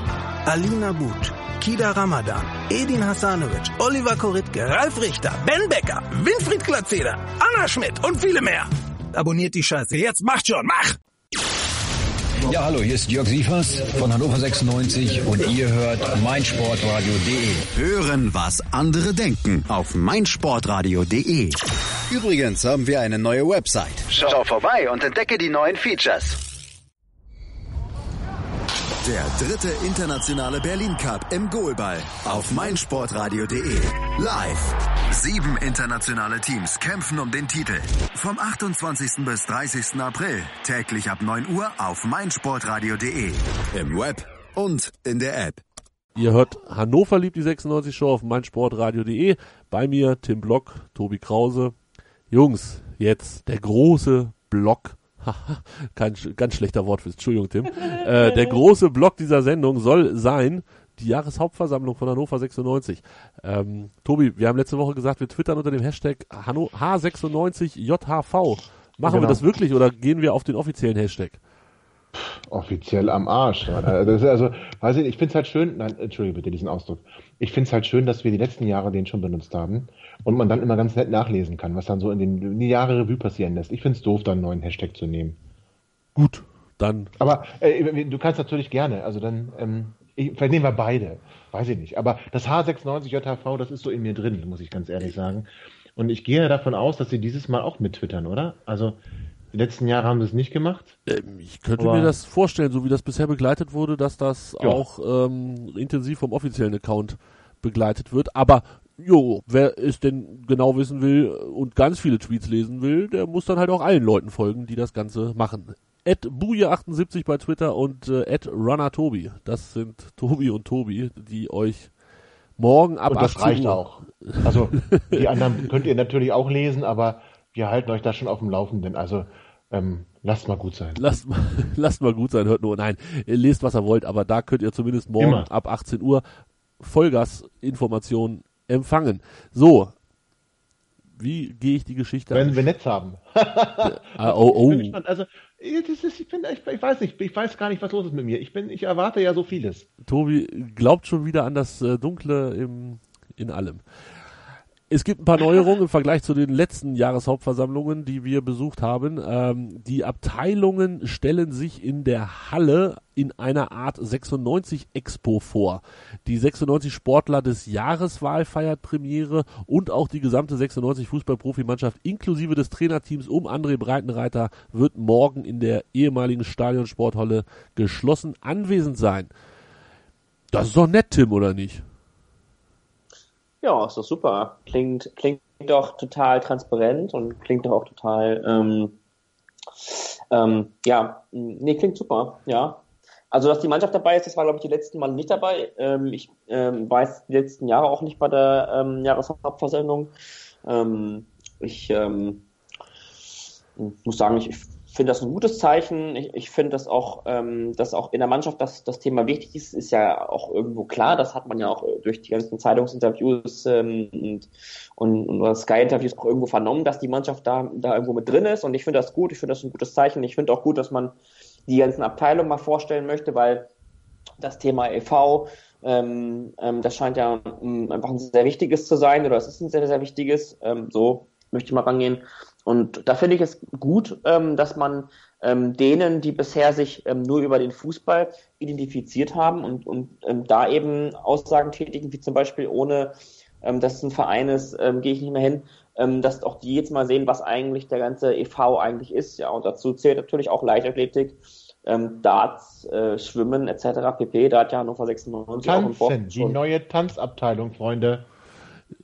Alina But, Kida Ramadan, Edin Hasanovic, Oliver Koritke, Ralf Richter, Ben Becker, Winfried Glatzeder, Anna Schmidt und viele mehr. Abonniert die Scheiße. Jetzt macht schon, mach! Ja, hallo, hier ist Jörg Sievers von Hannover 96 und ihr hört meinsportradio.de. Hören, was andere denken auf meinsportradio.de. Übrigens haben wir eine neue Website. Schau vorbei und entdecke die neuen Features. Der dritte internationale Berlin Cup im Goalball auf meinsportradio.de. Live. Sieben internationale Teams kämpfen um den Titel. Vom 28. bis 30. April. Täglich ab 9 Uhr auf meinsportradio.de. Im Web und in der App. Ihr hört Hannover liebt die 96 Show auf meinsportradio.de. Bei mir Tim Block, Tobi Krause. Jungs, jetzt der große Block Kein ganz schlechter Wortwitz, Entschuldigung, Tim. äh, der große Block dieser Sendung soll sein, die Jahreshauptversammlung von Hannover 96. Ähm, Tobi, wir haben letzte Woche gesagt, wir twittern unter dem Hashtag H96JHV. Machen genau. wir das wirklich oder gehen wir auf den offiziellen Hashtag? Offiziell am Arsch. Das ist also, weiß ich, ich finde es halt schön, nein, entschuldige bitte diesen Ausdruck. Ich finde es halt schön, dass wir die letzten Jahre den schon benutzt haben und man dann immer ganz nett nachlesen kann, was dann so in den, in die Jahre Revue passieren lässt. Ich finde es doof, dann einen neuen Hashtag zu nehmen. Gut, dann. Aber äh, du kannst natürlich gerne, also dann, ähm, ich, vielleicht nehmen wir beide, weiß ich nicht. Aber das H96JHV, das ist so in mir drin, muss ich ganz ehrlich sagen. Und ich gehe davon aus, dass sie dieses Mal auch mit twittern, oder? Also die letzten Jahre haben sie es nicht gemacht. Ähm, ich könnte mir das vorstellen, so wie das bisher begleitet wurde, dass das ja. auch ähm, intensiv vom offiziellen Account begleitet wird. Aber jo, wer es denn genau wissen will und ganz viele Tweets lesen will, der muss dann halt auch allen Leuten folgen, die das Ganze machen. At Buja78 bei Twitter und äh, at RunnerTobi. Das sind Tobi und Tobi, die euch morgen ab und das 18 reicht Uhr auch. Also die anderen könnt ihr natürlich auch lesen, aber wir halten euch da schon auf dem Laufenden. Also ähm, lasst mal gut sein. Lasst mal, lasst mal gut sein, hört nur. Nein, lest was ihr wollt, aber da könnt ihr zumindest morgen Immer. ab 18 Uhr Vollgas-Informationen empfangen. So. Wie gehe ich die Geschichte Wenn an? wir Netz haben. ah, oh, oh. Ich also, ist, ich, bin, ich, ich, weiß nicht, ich weiß gar nicht, was los ist mit mir. Ich, bin, ich erwarte ja so vieles. Tobi glaubt schon wieder an das äh, Dunkle im, in allem. Es gibt ein paar Neuerungen im Vergleich zu den letzten Jahreshauptversammlungen, die wir besucht haben. Ähm, die Abteilungen stellen sich in der Halle in einer Art 96 Expo vor. Die 96 Sportler des Jahreswahl feiert Premiere und auch die gesamte 96 Fußballprofimannschaft inklusive des Trainerteams um André Breitenreiter wird morgen in der ehemaligen Stadionsporthalle geschlossen anwesend sein. Das ist doch nett, Tim, oder nicht? Ja, ist doch super. Klingt, klingt doch total transparent und klingt doch auch total, ähm, ähm, ja, nee, klingt super, ja. Also, dass die Mannschaft dabei ist, das war, glaube ich, die letzten Mal nicht dabei. Ähm, ich ähm, weiß die letzten Jahre auch nicht bei der ähm, Jahreshauptversammlung. Ähm, ich ähm, muss sagen, ich, finde das ein gutes Zeichen. Ich, ich finde das auch, ähm, dass auch in der Mannschaft das, das Thema wichtig ist, ist ja auch irgendwo klar. Das hat man ja auch durch die ganzen Zeitungsinterviews ähm, und, und, und Sky-Interviews auch irgendwo vernommen, dass die Mannschaft da, da irgendwo mit drin ist. Und ich finde das gut. Ich finde das ein gutes Zeichen. Ich finde auch gut, dass man die ganzen Abteilungen mal vorstellen möchte, weil das Thema e.V., ähm, ähm, das scheint ja ähm, einfach ein sehr wichtiges zu sein oder es ist ein sehr, sehr wichtiges. Ähm, so möchte ich mal rangehen. Und da finde ich es gut, ähm, dass man ähm, denen, die bisher sich ähm, nur über den Fußball identifiziert haben und, und ähm, da eben Aussagen tätigen, wie zum Beispiel ohne, ähm, dass es ein Verein ist, ähm, gehe ich nicht mehr hin, dass auch die jetzt mal sehen, was eigentlich der ganze EV eigentlich ist. Ja, und dazu zählt natürlich auch Leichtathletik, Darts, äh, Schwimmen etc. pp. Da hat ja Hannover 96 Tanzen, auch im Vorfeld die neue Tanzabteilung, Freunde.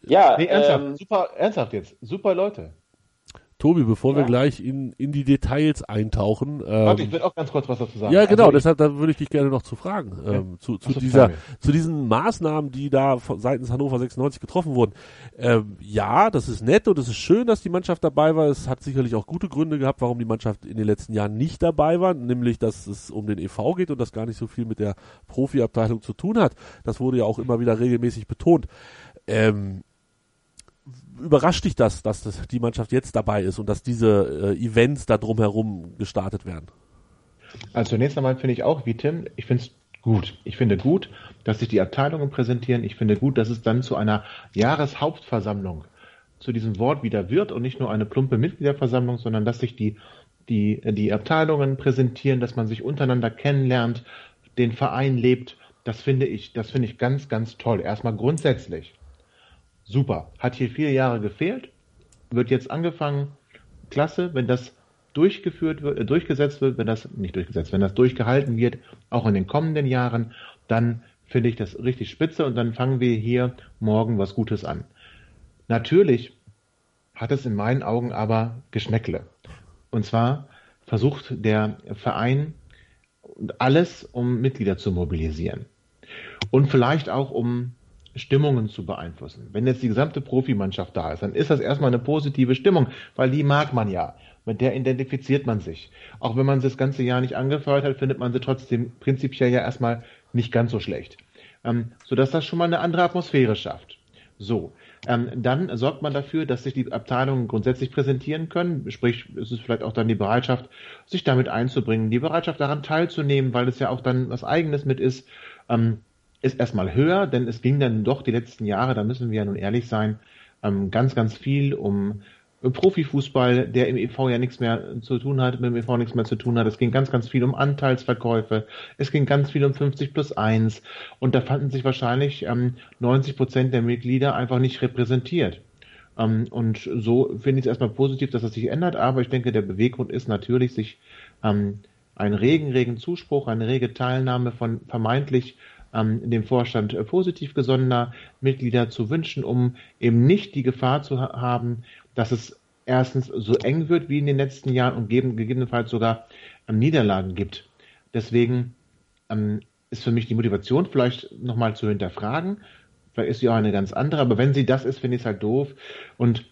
Ja, Nee, ernsthaft, super, ernsthaft jetzt, super Leute. Tobi, bevor wir Ja. gleich in, in die Details eintauchen. Ähm, Warte, ich will auch ganz kurz was dazu sagen. ja, genau, Also deshalb da würde ich dich gerne noch zu fragen. Ähm, zu, zu, so, dieser, zu diesen Maßnahmen, die da von, seitens Hannover 96 getroffen wurden. Ähm, ja, das ist nett und es ist schön, dass die Mannschaft dabei war. Es hat sicherlich auch gute Gründe gehabt, warum die Mannschaft in den letzten Jahren nicht dabei war, nämlich dass es um den EV geht und das gar nicht so viel mit der Profiabteilung zu tun hat. Das wurde ja auch immer wieder regelmäßig betont. Ähm, überrascht dich das, dass das die Mannschaft jetzt dabei ist und dass diese äh, Events da drumherum gestartet werden? Also zunächst einmal finde ich auch, wie Tim, ich finde es gut. Ich finde gut, dass sich die Abteilungen präsentieren. Ich finde gut, dass es dann zu einer Jahreshauptversammlung zu diesem Wort wieder wird und nicht nur eine plumpe Mitgliederversammlung, sondern dass sich die, die, die Abteilungen präsentieren, dass man sich untereinander kennenlernt, den Verein lebt. Das finde ich, das finde ich ganz, ganz toll. Erstmal grundsätzlich. Super. Hat hier vier Jahre gefehlt, wird jetzt angefangen. Klasse, wenn das durchgeführt wird, äh, durchgesetzt wird, wenn das nicht durchgesetzt, wenn das durchgehalten wird, auch in den kommenden Jahren, dann finde ich das richtig spitze und dann fangen wir hier morgen was Gutes an. Natürlich hat es in meinen Augen aber Geschmäckle. Und zwar versucht der Verein alles, um Mitglieder zu mobilisieren. Und vielleicht auch, um Stimmungen zu beeinflussen. Wenn jetzt die gesamte Profimannschaft da ist, dann ist das erstmal eine positive Stimmung, weil die mag man ja. Mit der identifiziert man sich. Auch wenn man sie das ganze Jahr nicht angefeuert hat, findet man sie trotzdem prinzipiell ja erstmal nicht ganz so schlecht. Ähm, sodass das schon mal eine andere Atmosphäre schafft. So, ähm, dann sorgt man dafür, dass sich die Abteilungen grundsätzlich präsentieren können. Sprich, es ist vielleicht auch dann die Bereitschaft, sich damit einzubringen, die Bereitschaft daran teilzunehmen, weil es ja auch dann was Eigenes mit ist, ähm, ist erstmal höher, denn es ging dann doch die letzten Jahre, da müssen wir ja nun ehrlich sein, ähm, ganz, ganz viel um Profifußball, der im EV ja nichts mehr zu tun hat, mit dem EV nichts mehr zu tun hat. Es ging ganz, ganz viel um Anteilsverkäufe. Es ging ganz viel um 50 plus 1. Und da fanden sich wahrscheinlich ähm, 90 Prozent der Mitglieder einfach nicht repräsentiert. Ähm, und so finde ich es erstmal positiv, dass das sich ändert. Aber ich denke, der Beweggrund ist natürlich, sich ähm, einen regen, regen Zuspruch, eine rege Teilnahme von vermeintlich ähm, dem Vorstand äh, positiv gesonnener Mitglieder zu wünschen, um eben nicht die Gefahr zu ha haben, dass es erstens so eng wird wie in den letzten Jahren und geben, gegebenenfalls sogar ähm, Niederlagen gibt. Deswegen ähm, ist für mich die Motivation vielleicht nochmal zu hinterfragen. Vielleicht ist sie auch eine ganz andere, aber wenn sie das ist, finde ich es halt doof. Und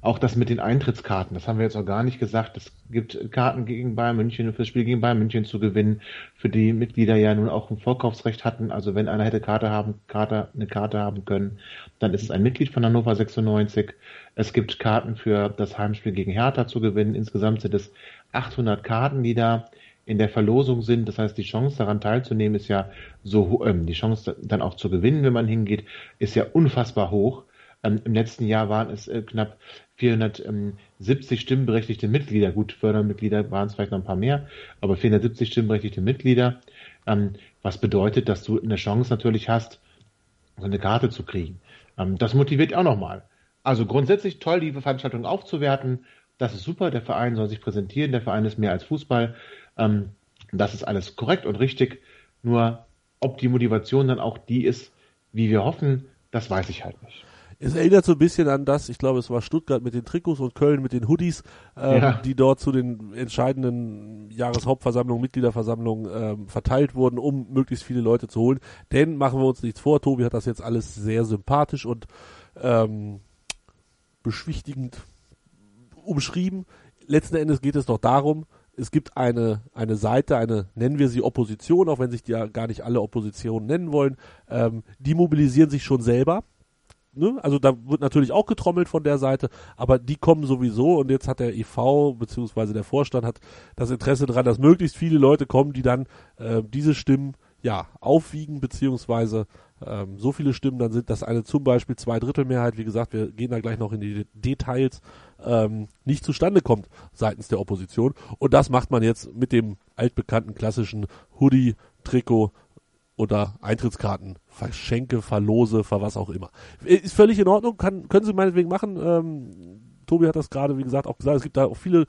auch das mit den Eintrittskarten, das haben wir jetzt auch gar nicht gesagt. Es gibt Karten gegen Bayern München für das Spiel gegen Bayern München zu gewinnen, für die Mitglieder ja nun auch ein Vorkaufsrecht hatten. Also wenn einer hätte Karte haben, Karte, eine Karte haben können, dann ist es ein Mitglied von Hannover 96. Es gibt Karten für das Heimspiel gegen Hertha zu gewinnen. Insgesamt sind es 800 Karten, die da in der Verlosung sind. Das heißt, die Chance daran teilzunehmen ist ja so, ähm, die Chance dann auch zu gewinnen, wenn man hingeht, ist ja unfassbar hoch. Ähm, Im letzten Jahr waren es äh, knapp 470 stimmberechtigte Mitglieder. Gut, Fördermitglieder waren es vielleicht noch ein paar mehr, aber 470 stimmberechtigte Mitglieder. Ähm, was bedeutet, dass du eine Chance natürlich hast, so eine Karte zu kriegen. Ähm, das motiviert auch nochmal. Also grundsätzlich toll, die Veranstaltung aufzuwerten. Das ist super. Der Verein soll sich präsentieren. Der Verein ist mehr als Fußball. Ähm, das ist alles korrekt und richtig. Nur ob die Motivation dann auch die ist, wie wir hoffen, das weiß ich halt nicht. Es erinnert so ein bisschen an das, ich glaube, es war Stuttgart mit den Trikots und Köln mit den Hoodies, ähm, Ja. die dort zu den entscheidenden Jahreshauptversammlungen, Mitgliederversammlungen ähm, verteilt wurden, um möglichst viele Leute zu holen. Denn machen wir uns nichts vor, Tobi hat das jetzt alles sehr sympathisch und ähm, beschwichtigend umschrieben. Letzten Endes geht es doch darum, es gibt eine, eine Seite, eine, nennen wir sie Opposition, auch wenn sich die ja gar nicht alle Oppositionen nennen wollen, ähm, die mobilisieren sich schon selber. Ne? Also da wird natürlich auch getrommelt von der Seite, aber die kommen sowieso und jetzt hat der EV beziehungsweise der Vorstand hat das Interesse daran, dass möglichst viele Leute kommen, die dann äh, diese Stimmen ja, aufwiegen, beziehungsweise ähm, so viele Stimmen dann sind, dass eine zum Beispiel Zweidrittelmehrheit, wie gesagt, wir gehen da gleich noch in die Details, ähm, nicht zustande kommt seitens der Opposition. Und das macht man jetzt mit dem altbekannten klassischen Hoodie, Trikot oder Eintrittskarten, Verschenke, Verlose, ver was auch immer. Ist völlig in Ordnung, kann, können Sie meinetwegen machen. Ähm, Tobi hat das gerade, wie gesagt, auch gesagt. Es gibt da auch viele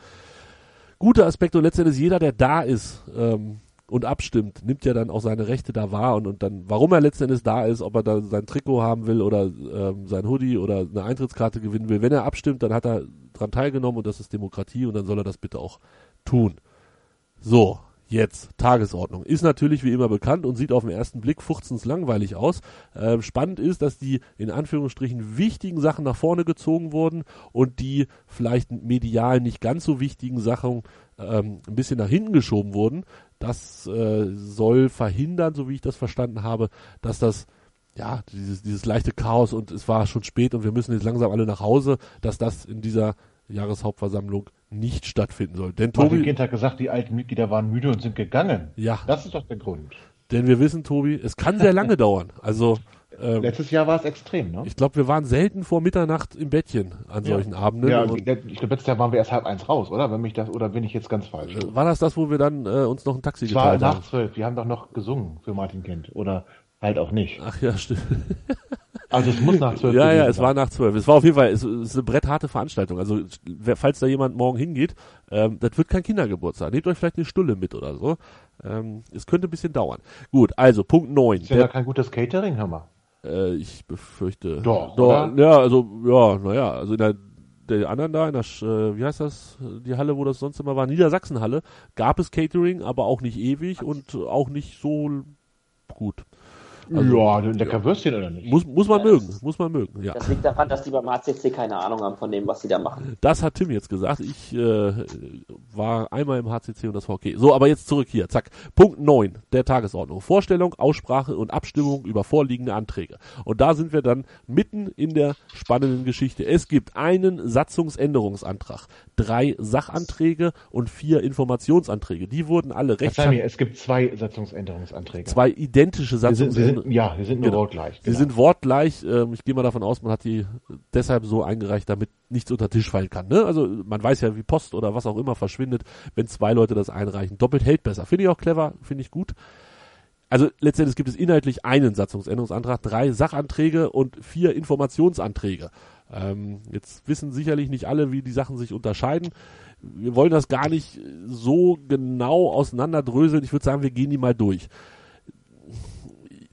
gute Aspekte und letztendlich jeder, der da ist, ähm, und abstimmt, nimmt ja dann auch seine Rechte da wahr und, und dann, warum er letzten Endes da ist, ob er da sein Trikot haben will oder ähm, sein Hoodie oder eine Eintrittskarte gewinnen will. Wenn er abstimmt, dann hat er dran teilgenommen und das ist Demokratie und dann soll er das bitte auch tun. So, Jetzt, Tagesordnung. Ist natürlich wie immer bekannt und sieht auf den ersten Blick fuchzens langweilig aus. Ähm, spannend ist, dass die in Anführungsstrichen wichtigen Sachen nach vorne gezogen wurden und die vielleicht medial nicht ganz so wichtigen Sachen ähm, ein bisschen nach hinten geschoben wurden. Das äh, soll verhindern, so wie ich das verstanden habe, dass das ja, dieses, dieses leichte Chaos und es war schon spät und wir müssen jetzt langsam alle nach Hause, dass das in dieser Jahreshauptversammlung nicht stattfinden soll. Denn Tobi Martin Kind hat gesagt, die alten Mitglieder waren müde und sind gegangen. Ja. Das ist doch der Grund. Denn wir wissen, Tobi, es kann sehr lange dauern. Also ähm, letztes Jahr war es extrem, ne? Ich glaube, wir waren selten vor Mitternacht im Bettchen an ja. solchen Abenden. Ja, ich glaube, letztes Jahr waren wir erst halb eins raus, oder? Wenn mich das, oder bin ich jetzt ganz falsch? War das das, wo wir dann äh, uns noch ein Taxi geteilt haben? war nach zwölf. Wir haben doch noch gesungen für Martin Kent. Oder halt auch nicht. Ach ja, stimmt. Also es muss nach zwölf Ja, ja, es war nach zwölf. Es war auf jeden Fall, es, es ist eine brettharte Veranstaltung. Also falls da jemand morgen hingeht, ähm, das wird kein Kindergeburtstag. Nehmt euch vielleicht eine Stulle mit oder so. Ähm, es könnte ein bisschen dauern. Gut, also Punkt neun. Ist ja der, kein gutes Catering, hör mal. Äh, ich befürchte. Doch, doch Ja, also, ja, naja, also in der der anderen da, in der, äh, wie heißt das, die Halle, wo das sonst immer war, Niedersachsenhalle, gab es Catering, aber auch nicht ewig und auch nicht so gut. Also, ja, lecker Würstchen oder nicht? Muss, muss man ja, mögen, muss man mögen, ja. Das liegt daran, dass die beim HCC keine Ahnung haben von dem, was sie da machen. Das hat Tim jetzt gesagt. Ich äh, war einmal im HCC und das war okay. So, aber jetzt zurück hier. Zack. Punkt 9 der Tagesordnung. Vorstellung, Aussprache und Abstimmung über vorliegende Anträge. Und da sind wir dann mitten in der spannenden Geschichte. Es gibt einen Satzungsänderungsantrag, drei Sachanträge und vier Informationsanträge. Die wurden alle recht. Mir, es gibt zwei Satzungsänderungsanträge. Zwei identische Satzungsänderungsanträge ja, die sind nur genau. wortgleich. Genau. Die sind wortgleich. Ähm, ich gehe mal davon aus, man hat die deshalb so eingereicht, damit nichts unter Tisch fallen kann. Ne? Also man weiß ja, wie Post oder was auch immer verschwindet, wenn zwei Leute das einreichen. Doppelt hält besser. Finde ich auch clever, finde ich gut. Also letztendlich gibt es inhaltlich einen Satzungsänderungsantrag, drei Sachanträge und vier Informationsanträge. Ähm, jetzt wissen sicherlich nicht alle, wie die Sachen sich unterscheiden. Wir wollen das gar nicht so genau auseinanderdröseln. Ich würde sagen, wir gehen die mal durch.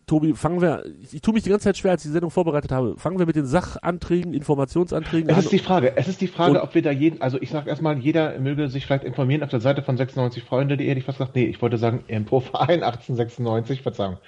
Tobi, fangen wir, ich, ich tue mich die ganze Zeit schwer, als ich die Sendung vorbereitet habe, fangen wir mit den Sachanträgen, Informationsanträgen es an. Es ist die Frage, es ist die Frage, ob wir da jeden, also ich sage erstmal, jeder möge sich vielleicht informieren auf der Seite von 96freunde.de, hätte ich fast gesagt, nee, ich wollte sagen, im Pro-Verein 1896, Verzeihung.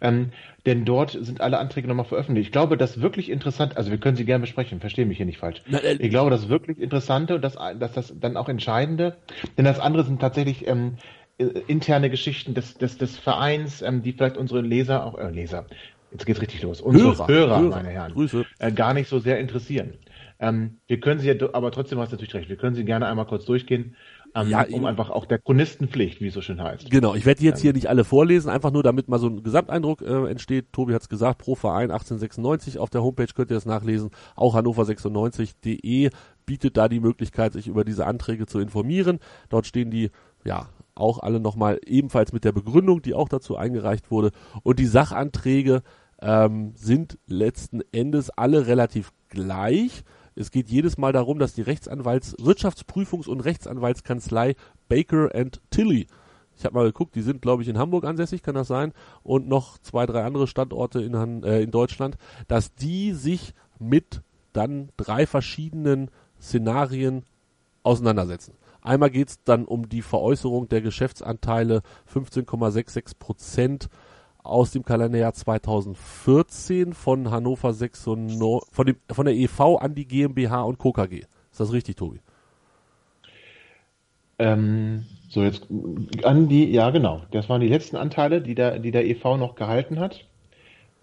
Ähm, denn dort sind alle Anträge nochmal veröffentlicht. Ich glaube, das wirklich interessant, also wir können sie gerne besprechen, verstehe mich hier nicht falsch. Na, äh, ich glaube, das wirklich Interessante und das, das, das dann auch Entscheidende, denn das andere sind tatsächlich ähm, äh, interne Geschichten des, des, des Vereins, ähm, die vielleicht unsere Leser, auch äh, Leser, jetzt geht's richtig los, unsere Hörer, Hörer, Hörer meine Herren, Grüße. Äh, gar nicht so sehr interessieren. Ähm, wir können sie ja, aber trotzdem hast du natürlich recht, wir können sie gerne einmal kurz durchgehen. Ähm, ja, um einfach auch der Chronistenpflicht, wie es so schön heißt. Genau, ich werde die jetzt hier nicht alle vorlesen, einfach nur damit mal so ein Gesamteindruck äh, entsteht. Tobi hat es gesagt, pro Verein 1896 auf der Homepage könnt ihr das nachlesen. Auch hannover96.de bietet da die Möglichkeit, sich über diese Anträge zu informieren. Dort stehen die ja, auch alle nochmal ebenfalls mit der Begründung, die auch dazu eingereicht wurde. Und die Sachanträge ähm, sind letzten Endes alle relativ gleich. Es geht jedes Mal darum, dass die Rechtsanwalts, Wirtschaftsprüfungs- und Rechtsanwaltskanzlei Baker and Tilly ich habe mal geguckt, die sind, glaube ich, in Hamburg ansässig, kann das sein? Und noch zwei, drei andere Standorte in, äh, in Deutschland, dass die sich mit dann drei verschiedenen Szenarien auseinandersetzen. Einmal geht es dann um die Veräußerung der Geschäftsanteile 15,66 Prozent aus dem Kalenderjahr 2014 von Hannover 96, von, dem, von der EV an die GmbH und Co. KG. Ist das richtig, Tobi? Ähm, so, jetzt an die, ja genau. Das waren die letzten Anteile, die der, die der EV noch gehalten hat.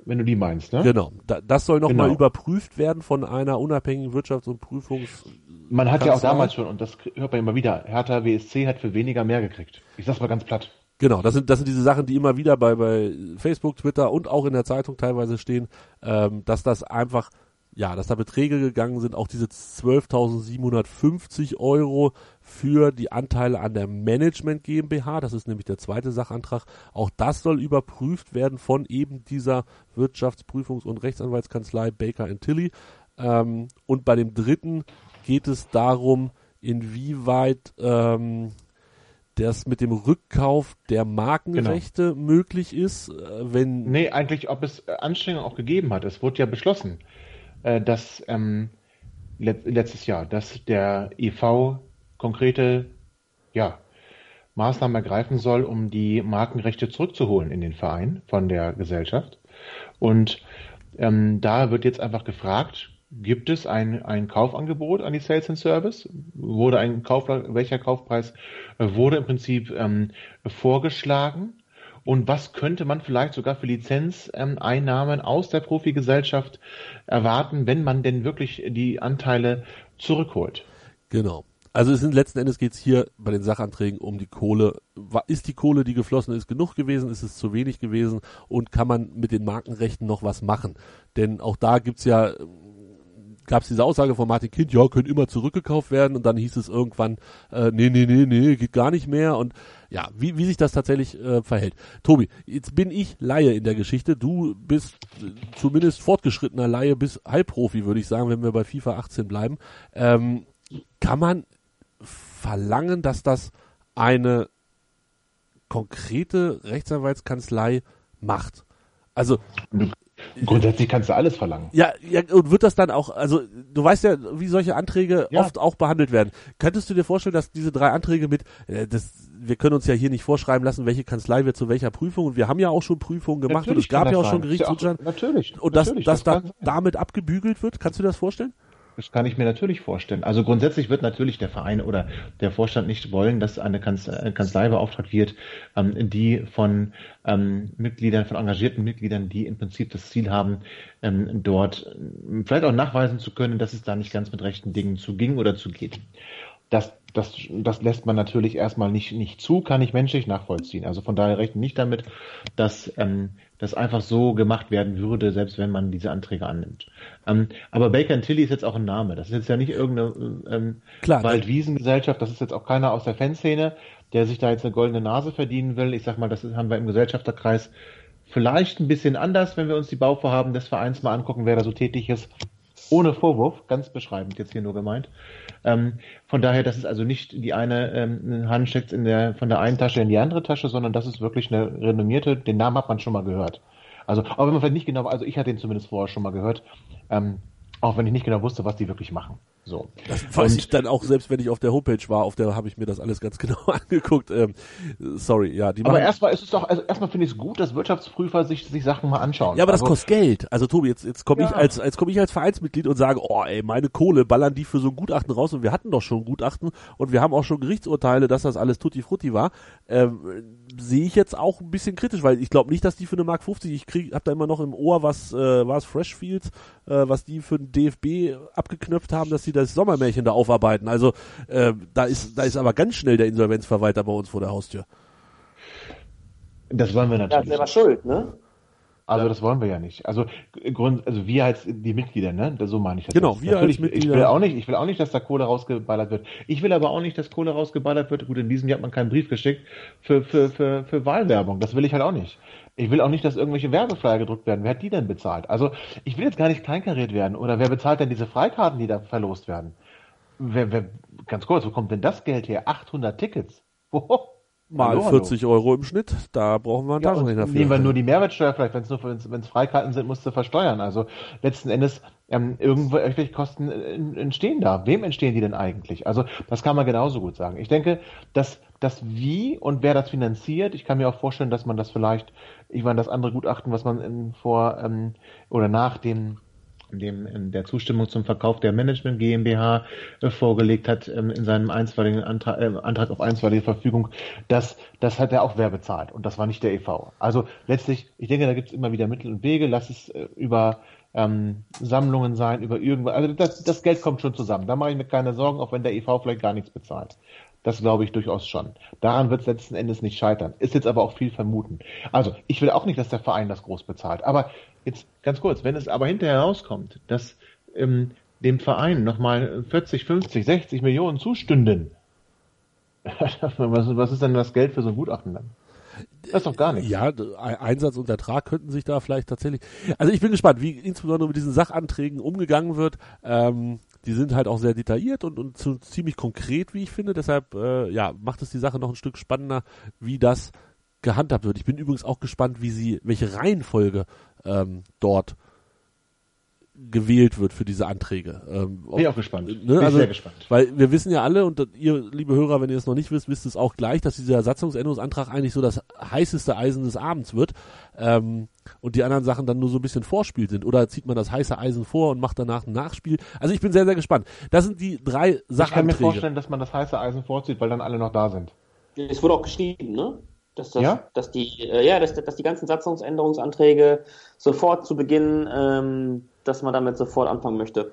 Wenn du die meinst, ne? Genau. Da, das soll nochmal genau. überprüft werden von einer unabhängigen Wirtschafts- und Prüfungs- man hat ja auch damals schon, und das hört man immer wieder, Hertha WSC hat für weniger mehr gekriegt. Ich sag's mal ganz platt. Genau, das sind, das sind diese Sachen, die immer wieder bei, bei Facebook, Twitter und auch in der Zeitung teilweise stehen, ähm, dass das einfach, ja, dass da Beträge gegangen sind, auch diese 12.750 Euro für die Anteile an der Management GmbH, das ist nämlich der zweite Sachantrag, auch das soll überprüft werden von eben dieser Wirtschaftsprüfungs- und Rechtsanwaltskanzlei Baker Tilly. Ähm, und bei dem dritten geht es darum, inwieweit ähm, das mit dem Rückkauf der Markenrechte genau. möglich ist, äh, wenn. Nee, eigentlich, ob es Anstrengungen auch gegeben hat. Es wurde ja beschlossen, äh, dass ähm, let letztes Jahr, dass der EV konkrete ja, Maßnahmen ergreifen soll, um die Markenrechte zurückzuholen in den Verein von der Gesellschaft. Und ähm, da wird jetzt einfach gefragt, Gibt es ein, ein Kaufangebot an die Sales and Service? Wurde ein Kauf, welcher Kaufpreis äh, wurde im Prinzip ähm, vorgeschlagen? Und was könnte man vielleicht sogar für Lizenzeinnahmen aus der Profigesellschaft erwarten, wenn man denn wirklich die Anteile zurückholt? Genau. Also es sind letzten Endes geht es hier bei den Sachanträgen um die Kohle. Ist die Kohle, die geflossen ist, genug gewesen? Ist es zu wenig gewesen? Und kann man mit den Markenrechten noch was machen? Denn auch da gibt's ja gab es diese Aussage von Martin Kind, ja, können immer zurückgekauft werden und dann hieß es irgendwann, äh, nee, nee, nee, nee, geht gar nicht mehr und ja, wie, wie sich das tatsächlich äh, verhält. Tobi, jetzt bin ich Laie in der Geschichte, du bist äh, zumindest fortgeschrittener Laie bis Halbprofi, würde ich sagen, wenn wir bei FIFA 18 bleiben. Ähm, kann man verlangen, dass das eine konkrete Rechtsanwaltskanzlei macht? Also Grundsätzlich kannst du alles verlangen. Ja, ja, und wird das dann auch, also du weißt ja, wie solche Anträge ja. oft auch behandelt werden. Könntest du dir vorstellen, dass diese drei Anträge mit, äh, das, wir können uns ja hier nicht vorschreiben lassen, welche Kanzlei wir zu welcher Prüfung, und wir haben ja auch schon Prüfungen gemacht natürlich und es gab ja auch sein. schon Gerichtszustand. Natürlich. Und dass das, das dann damit abgebügelt wird, kannst du dir das vorstellen? Das kann ich mir natürlich vorstellen. Also grundsätzlich wird natürlich der Verein oder der Vorstand nicht wollen, dass eine Kanzlei beauftragt wird, ähm, die von ähm, Mitgliedern, von engagierten Mitgliedern, die im Prinzip das Ziel haben, ähm, dort vielleicht auch nachweisen zu können, dass es da nicht ganz mit rechten Dingen zuging oder zugeht. Das, das, das lässt man natürlich erstmal nicht, nicht zu, kann ich menschlich nachvollziehen. Also von daher rechnen nicht damit, dass das einfach so gemacht werden würde, selbst wenn man diese Anträge annimmt. Ähm, aber Baker Tilly ist jetzt auch ein Name. Das ist jetzt ja nicht irgendeine ähm, Waldwiesengesellschaft. Das ist jetzt auch keiner aus der Fanszene, der sich da jetzt eine goldene Nase verdienen will. Ich sag mal, das haben wir im Gesellschafterkreis vielleicht ein bisschen anders, wenn wir uns die Bauvorhaben des Vereins mal angucken, wer da so tätig ist. Ohne Vorwurf, ganz beschreibend jetzt hier nur gemeint. Ähm, von daher, das ist also nicht die eine ähm, Hand steckt in der, von der einen Tasche in die andere Tasche, sondern das ist wirklich eine renommierte, den Namen hat man schon mal gehört. Also, auch wenn man vielleicht nicht genau, also ich hatte den zumindest vorher schon mal gehört, ähm, auch wenn ich nicht genau wusste, was die wirklich machen. So. Das weiß und, ich dann auch, selbst wenn ich auf der Homepage war, auf der habe ich mir das alles ganz genau angeguckt. Ähm, sorry, ja. Die aber erstmal ist es doch, also erstmal finde ich es gut, dass Wirtschaftsprüfer sich, sich Sachen mal anschauen. Ja, aber das also, kostet Geld. Also Tobi, jetzt, jetzt komme ja. ich als, als komme ich als Vereinsmitglied und sage, oh ey, meine Kohle, ballern die für so ein Gutachten raus und wir hatten doch schon Gutachten und wir haben auch schon Gerichtsurteile, dass das alles tutti frutti war. Ähm, sehe ich jetzt auch ein bisschen kritisch, weil ich glaube nicht, dass die für eine Mark 50, ich krieg, hab da immer noch im Ohr, was äh, war es Freshfields, äh, was die für den DFB abgeknöpft haben, dass sie das Sommermärchen da aufarbeiten. Also äh, da ist da ist aber ganz schnell der Insolvenzverwalter bei uns vor der Haustür. Das wollen wir natürlich. Ja, selber schuld, ne? Also das wollen wir ja nicht. Also Grund, also wir als die Mitglieder, ne? So meine ich das. Genau, wir Natürlich, als Mitglieder. Ich will auch nicht, ich will auch nicht, dass da Kohle rausgeballert wird. Ich will aber auch nicht, dass Kohle rausgeballert wird. Gut, in diesem Jahr hat man keinen Brief geschickt für, für, für, für Wahlwerbung. Das will ich halt auch nicht. Ich will auch nicht, dass irgendwelche Werbeflyer gedruckt werden. Wer hat die denn bezahlt? Also ich will jetzt gar nicht kleinkariert werden. Oder wer bezahlt denn diese Freikarten, die da verlost werden? Wer, wer, ganz kurz, wo kommt denn das Geld her? 800 Tickets. Wo? Mal hallo, 40 hallo. Euro im Schnitt, da brauchen wir einen ja, Taschenrechner für. Nehmen wir nur die Mehrwertsteuer vielleicht, wenn es nur wenn es Freikarten sind, musst du versteuern. Also letzten Endes ähm, irgendwo irgendwelche Kosten entstehen da. Wem entstehen die denn eigentlich? Also das kann man genauso gut sagen. Ich denke, dass das Wie und wer das finanziert, ich kann mir auch vorstellen, dass man das vielleicht, ich meine, das andere Gutachten, was man in, vor ähm, oder nach dem dem in der Zustimmung zum Verkauf der Management GmbH äh, vorgelegt hat ähm, in seinem einstweiligen Antrag, äh, Antrag auf einstweilige Verfügung, das, das hat er auch wer bezahlt und das war nicht der EV. Also letztlich, ich denke, da gibt es immer wieder Mittel und Wege, lass es äh, über ähm, Sammlungen sein, über irgendwas, also das, das Geld kommt schon zusammen, da mache ich mir keine Sorgen, auch wenn der EV vielleicht gar nichts bezahlt. Das glaube ich durchaus schon. Daran wird es letzten Endes nicht scheitern. Ist jetzt aber auch viel vermuten. Also, ich will auch nicht, dass der Verein das groß bezahlt. Aber jetzt ganz kurz, wenn es aber hinterher rauskommt, dass ähm, dem Verein nochmal 40, 50, 60 Millionen zustünden, was, was ist denn das Geld für so ein Gutachten dann? Das ist doch gar nichts. Ja, Einsatz und Ertrag könnten sich da vielleicht tatsächlich. Also ich bin gespannt, wie insbesondere mit diesen Sachanträgen umgegangen wird. Ähm, die sind halt auch sehr detailliert und, und so ziemlich konkret, wie ich finde. Deshalb äh, ja, macht es die Sache noch ein Stück spannender, wie das gehandhabt wird. Ich bin übrigens auch gespannt, wie sie, welche Reihenfolge ähm, dort gewählt wird für diese Anträge. Ähm, Bin ich auch gespannt. Ne? Bin also, sehr gespannt. Weil wir wissen ja alle, und ihr, liebe Hörer, wenn ihr es noch nicht wisst, wisst es auch gleich, dass dieser Satzungsänderungsantrag eigentlich so das heißeste Eisen des Abends wird ähm, und die anderen Sachen dann nur so ein bisschen Vorspiel sind. Oder zieht man das heiße Eisen vor und macht danach ein Nachspiel. Also ich bin sehr, sehr gespannt. Das sind die drei Sachanträge. Ich kann mir vorstellen, dass man das heiße Eisen vorzieht, weil dann alle noch da sind. Es wurde auch geschrieben, ne? Dass, das, ja? dass die, äh, ja, dass, dass die ganzen Satzungsänderungsanträge sofort zu Beginn ähm, dass man damit sofort anfangen möchte.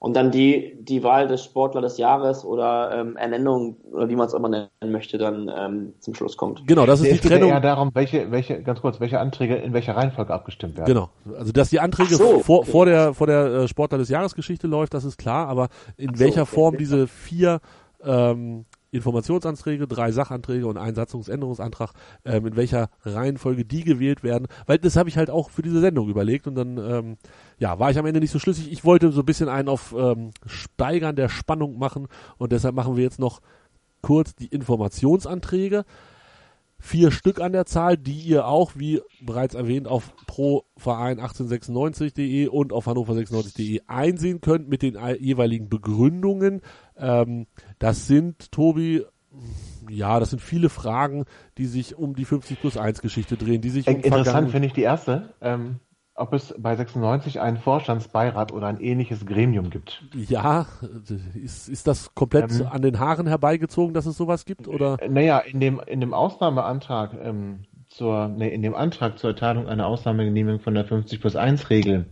Und dann die, die Wahl des Sportler des Jahres oder ähm, Ernennung oder wie man es immer nennen möchte, dann ähm, zum Schluss kommt. Genau, das ist es die Trennung. Es geht eher darum, welche, welche, ganz kurz, welche Anträge in welcher Reihenfolge abgestimmt werden. Genau, also dass die Anträge so, vor, okay. vor der vor der äh, Sportler des Jahresgeschichte läuft, das ist klar, aber in so, welcher okay, Form diese vier ähm, Informationsanträge, drei Sachanträge und ein Satzungsänderungsantrag, ähm, in welcher Reihenfolge die gewählt werden, weil das habe ich halt auch für diese Sendung überlegt und dann ähm, ja, war ich am Ende nicht so schlüssig. Ich wollte so ein bisschen einen auf ähm, Steigern der Spannung machen und deshalb machen wir jetzt noch kurz die Informationsanträge. Vier Stück an der Zahl, die ihr auch, wie bereits erwähnt, auf proverein1896.de und auf hannover96.de einsehen könnt mit den jeweiligen Begründungen. Ähm, das sind, Tobi, ja, das sind viele Fragen, die sich um die 50 plus 1 Geschichte drehen, die sich um Interessant finde ich die erste. Ähm, ob es bei 96 einen Vorstandsbeirat oder ein ähnliches Gremium gibt. Ja, ist, ist das komplett ähm, an den Haaren herbeigezogen, dass es sowas gibt? Oder? Äh, naja, in dem, in dem Ausnahmeantrag, ähm, zur, nee, in dem Antrag zur Erteilung einer Ausnahmegenehmigung von der 50 plus 1 Regel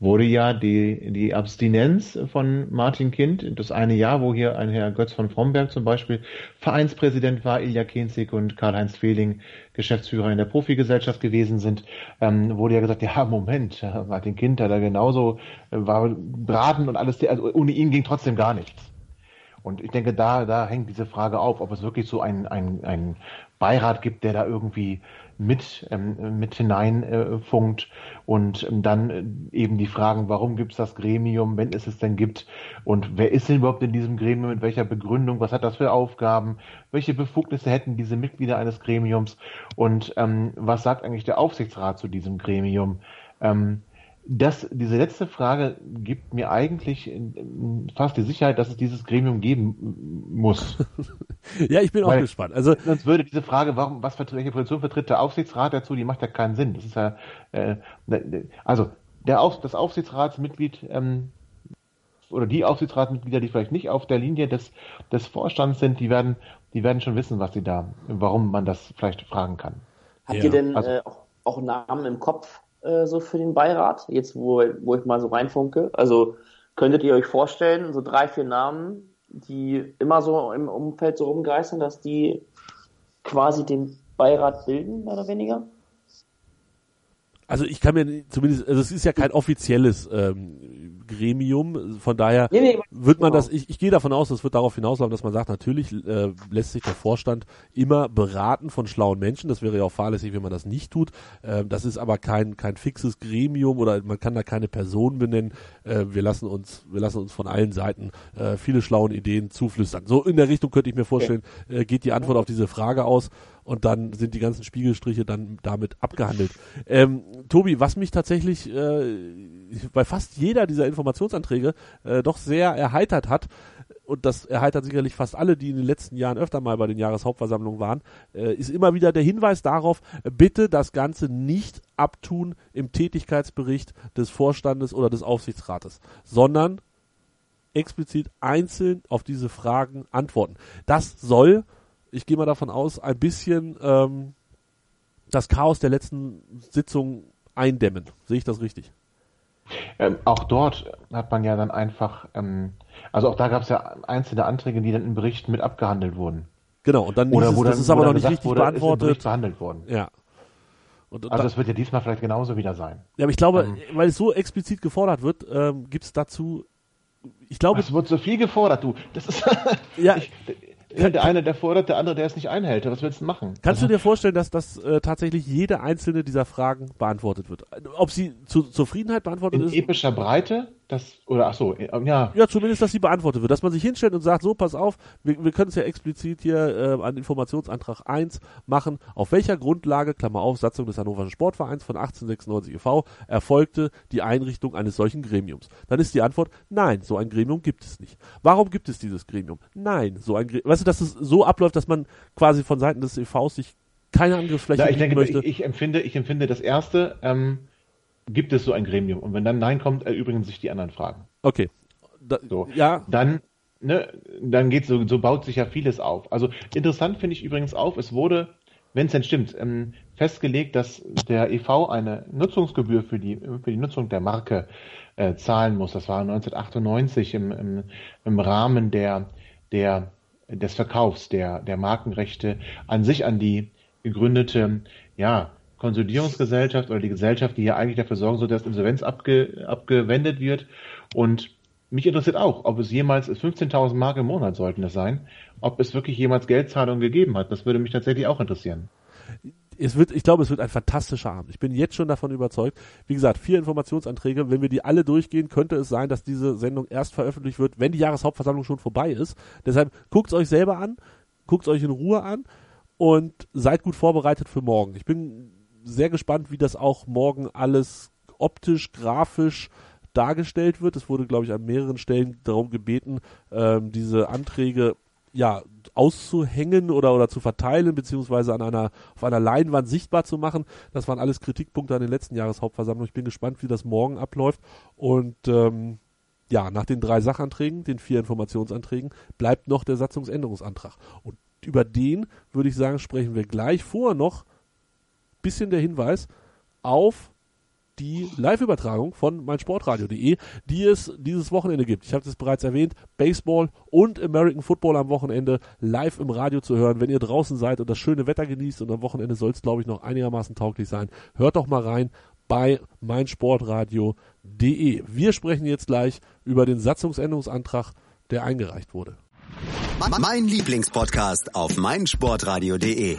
wurde ja die, die Abstinenz von Martin Kind, das eine Jahr, wo hier ein Herr Götz von Fromberg zum Beispiel Vereinspräsident war, Ilja Kenzig und Karl-Heinz Fehling Geschäftsführer in der Profigesellschaft gewesen sind, ähm, wurde ja gesagt, ja, Moment, Martin Kind hat da genauso, äh, war braten und alles, also ohne ihn ging trotzdem gar nichts. Und ich denke, da, da hängt diese Frage auf, ob es wirklich so ein, ein, ein Beirat gibt, der da irgendwie mit, ähm, mit hineinfunkt äh, und ähm, dann äh, eben die Fragen, warum gibt es das Gremium, wenn es es denn gibt? Und wer ist denn überhaupt in diesem Gremium, mit welcher Begründung, was hat das für Aufgaben, welche Befugnisse hätten diese Mitglieder eines Gremiums? Und ähm, was sagt eigentlich der Aufsichtsrat zu diesem Gremium? Ähm, das, diese letzte Frage gibt mir eigentlich fast die Sicherheit, dass es dieses Gremium geben muss. ja, ich bin Weil, auch gespannt. Also sonst würde diese Frage, warum, was welche Position vertritt der Aufsichtsrat dazu, die macht ja keinen Sinn. Das ist ja, äh, also der Auf, das Aufsichtsratsmitglied ähm, oder die Aufsichtsratsmitglieder, die vielleicht nicht auf der Linie des, des Vorstands sind, die werden, die werden schon wissen, was sie da, warum man das vielleicht fragen kann. Habt ja. ihr denn also, äh, auch, auch Namen im Kopf? Äh, so für den Beirat, jetzt wo, wo ich mal so reinfunke? Also könntet ihr euch vorstellen, so drei, vier Namen, die immer so im Umfeld so rumgeistern, dass die quasi den Beirat bilden, mehr oder weniger? Also ich kann mir zumindest, also es ist ja kein offizielles ähm, Gremium, von daher nee, nee, wird man genau. das, ich, ich gehe davon aus, das wird darauf hinauslaufen, dass man sagt, natürlich äh, lässt sich der Vorstand immer beraten von schlauen Menschen, das wäre ja auch fahrlässig, wenn man das nicht tut. Äh, das ist aber kein, kein fixes Gremium oder man kann da keine Person benennen. Äh, wir lassen uns, wir lassen uns von allen Seiten äh, viele schlauen Ideen zuflüstern. So in der Richtung könnte ich mir vorstellen, äh, geht die Antwort auf diese Frage aus und dann sind die ganzen Spiegelstriche dann damit abgehandelt. Ähm, Tobi, was mich tatsächlich äh, bei fast jeder dieser Informationsanträge äh, doch sehr erheitert hat, und das erheitert sicherlich fast alle, die in den letzten Jahren öfter mal bei den Jahreshauptversammlungen waren, äh, ist immer wieder der Hinweis darauf, bitte das Ganze nicht abtun im Tätigkeitsbericht des Vorstandes oder des Aufsichtsrates, sondern explizit einzeln auf diese Fragen antworten. Das soll ich gehe mal davon aus, ein bisschen ähm, das Chaos der letzten Sitzung eindämmen. Sehe ich das richtig? ähm, auch dort hat man ja dann einfach, ähm, also auch da gab es ja einzelne Anträge, die dann im Bericht mit abgehandelt wurden. Genau, und dann Oder hieß wo es, dann, das ist aber noch nicht richtig wurde, ist beantwortet. Bericht behandelt worden. Ja. Und, und Also da- es wird ja diesmal vielleicht genauso wieder sein. ja, aber ich glaube, ähm, weil es so explizit gefordert wird, ähm, gibt es dazu, ich glaube, Es wird so viel gefordert, du. Das ist ja, ich, der eine, der fordert, der andere, der es nicht einhält. Was willst du machen? Kannst du dir vorstellen, dass das äh, tatsächlich jede einzelne dieser Fragen beantwortet wird? Ob sie zu Zufriedenheit beantwortet in ist? epischer Breite? Das, oder ach so, äh, ja. Ja, zumindest, dass sie beantwortet wird. Dass man sich hinstellt und sagt, so, pass auf, wir, wir können es ja explizit hier äh, an Informationsantrag 1 machen. Auf welcher Grundlage, Klammer auf, Satzung des Hannoverschen Sportvereins von 1896 e.V., erfolgte die Einrichtung eines solchen Gremiums? Dann ist die Antwort, nein, so ein Gremium gibt es nicht. Warum gibt es dieses Gremium? Nein, so ein Gremium. Weißt du, dass es so abläuft, dass man quasi von Seiten des e.V.s sich keine Angriffsfläche Na, ich denke, möchte? ich, ich empfinde, ich empfinde das erste, ähm, gibt es so ein Gremium? Und wenn dann Nein kommt, erübrigen sich die anderen Fragen. okay. Da, So. Ja, Dann, ne, dann geht so, so baut sich ja vieles auf. Also interessant finde ich übrigens auch, es wurde, wenn es denn stimmt, ähm, festgelegt, dass der EV eine Nutzungsgebühr für die, für die Nutzung der Marke äh, zahlen muss. Das war 1998 im, im, im Rahmen der, der, des Verkaufs der, der Markenrechte an sich an die gegründete, ja, Konsolidierungsgesellschaft oder die Gesellschaft, die ja eigentlich dafür sorgen soll, dass Insolvenz abge, abgewendet wird. Und mich interessiert auch, ob es jemals 15.000 Mark im Monat sollten es sein, ob es wirklich jemals Geldzahlungen gegeben hat. Das würde mich tatsächlich auch interessieren. es wird, ich glaube, es wird ein fantastischer Abend. Ich bin jetzt schon davon überzeugt. Wie gesagt, vier Informationsanträge. Wenn wir die alle durchgehen, könnte es sein, dass diese Sendung erst veröffentlicht wird, wenn die Jahreshauptversammlung schon vorbei ist. Deshalb guckt es euch selber an, guckt es euch in Ruhe an und seid gut vorbereitet für morgen. Ich bin sehr gespannt, wie das auch morgen alles optisch, grafisch dargestellt wird. Es wurde, glaube ich, an mehreren Stellen darum gebeten, ähm, diese Anträge ja auszuhängen oder oder zu verteilen beziehungsweise an einer auf einer Leinwand sichtbar zu machen. Das waren alles Kritikpunkte an den letzten Jahreshauptversammlungen. Ich bin gespannt, wie das morgen abläuft und ähm, ja, nach den drei Sachanträgen, den vier Informationsanträgen, bleibt noch der Satzungsänderungsantrag. Und über den würde ich sagen, sprechen wir gleich. Vorher noch bisschen der Hinweis auf die Live-Übertragung von meinsportradio.de, die es dieses Wochenende gibt. Ich habe es bereits erwähnt, Baseball und American Football am Wochenende live im Radio zu hören. Wenn ihr draußen seid und das schöne Wetter genießt und am Wochenende soll es, glaube ich, noch einigermaßen tauglich sein, hört doch mal rein bei meinsportradio.de. Wir sprechen jetzt gleich über den Satzungsänderungsantrag, der eingereicht wurde. Mein Lieblingspodcast auf meinsportradio.de.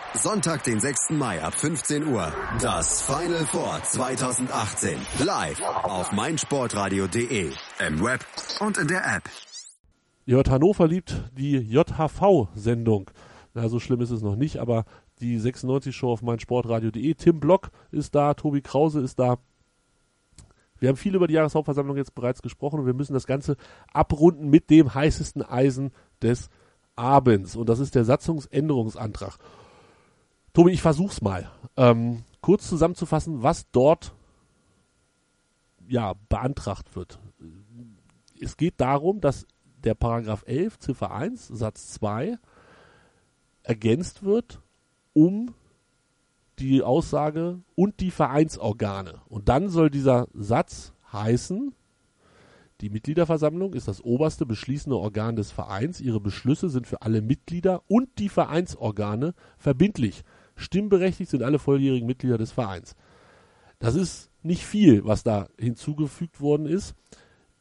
Sonntag, den 6. Mai ab 15 Uhr. Das Final Four 2018. Live auf meinsportradio.de. Im Web und in der App. Hört Hannover liebt die JHV-Sendung. Na, so schlimm ist es noch nicht, aber die 96 Show auf meinsportradio.de. Tim Block ist da, Tobi Krause ist da. Wir haben viel über die Jahreshauptversammlung jetzt bereits gesprochen und wir müssen das Ganze abrunden mit dem heißesten Eisen des Abends. Und das ist der Satzungsänderungsantrag. Tobi, ich versuch's mal. Ähm, kurz zusammenzufassen, was dort ja beantragt wird. Es geht darum, dass der Paragraph 11 Ziffer 1 Satz 2 ergänzt wird um die Aussage und die Vereinsorgane. Und dann soll dieser Satz heißen, die Mitgliederversammlung ist das oberste beschließende Organ des Vereins. Ihre Beschlüsse sind für alle Mitglieder und die Vereinsorgane verbindlich. Stimmberechtigt sind alle volljährigen Mitglieder des Vereins. Das ist nicht viel, was da hinzugefügt worden ist.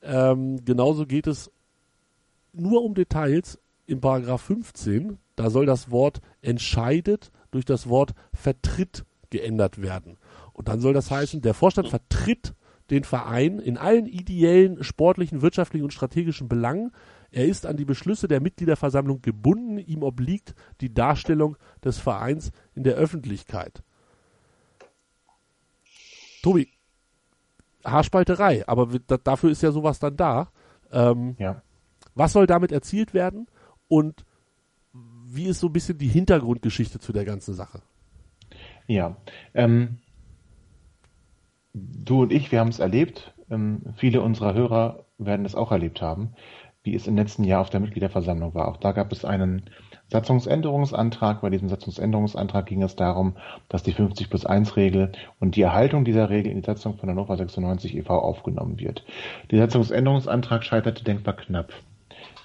Ähm, genauso geht es nur um Details in Paragraph 15, da soll das Wort entscheidet durch das Wort vertritt geändert werden. Und dann soll das heißen, der Vorstand vertritt den Verein in allen ideellen, sportlichen, wirtschaftlichen und strategischen Belangen. Er ist an die Beschlüsse der Mitgliederversammlung gebunden. Ihm obliegt die Darstellung des Vereins in der Öffentlichkeit. Tobi, Haarspalterei, aber dafür ist ja sowas dann da. Ähm, ja. Was soll damit erzielt werden und wie ist so ein bisschen die Hintergrundgeschichte zu der ganzen Sache? Ja, ähm, du und ich, wir haben es erlebt. Ähm, viele unserer Hörer werden es auch erlebt haben, wie es im letzten Jahr auf der Mitgliederversammlung war. Auch da gab es einen Satzungsänderungsantrag. Bei diesem Satzungsänderungsantrag ging es darum, dass die 50 plus 1 Regel und die Erhaltung dieser Regel in die Satzung von Hannover 96 e.V. aufgenommen wird. Der Satzungsänderungsantrag scheiterte denkbar knapp.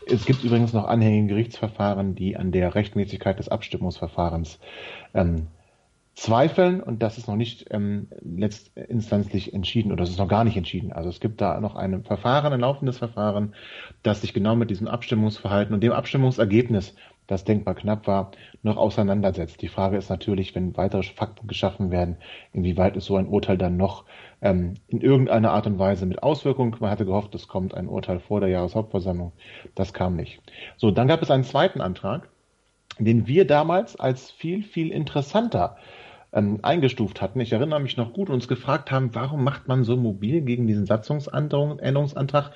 Es gibt übrigens noch anhängige Gerichtsverfahren, die an der Rechtmäßigkeit des Abstimmungsverfahrens ähm, zweifeln und das ist noch nicht ähm, letztinstanzlich entschieden oder es ist noch gar nicht entschieden. Also es gibt da noch ein Verfahren, ein laufendes Verfahren, das sich genau mit diesem Abstimmungsverhalten und dem Abstimmungsergebnis, das denkbar knapp war, noch auseinandersetzt. Die Frage ist natürlich, wenn weitere Fakten geschaffen werden, inwieweit ist so ein Urteil dann noch ähm, in irgendeiner Art und Weise mit Auswirkung. Man hatte gehofft, es kommt ein Urteil vor der Jahreshauptversammlung. Das kam nicht. So, dann gab es einen zweiten Antrag, den wir damals als viel, viel interessanter ähm, eingestuft hatten. Ich erinnere mich noch gut uns gefragt haben, warum macht man so mobil gegen diesen Satzungsänderungsantrag,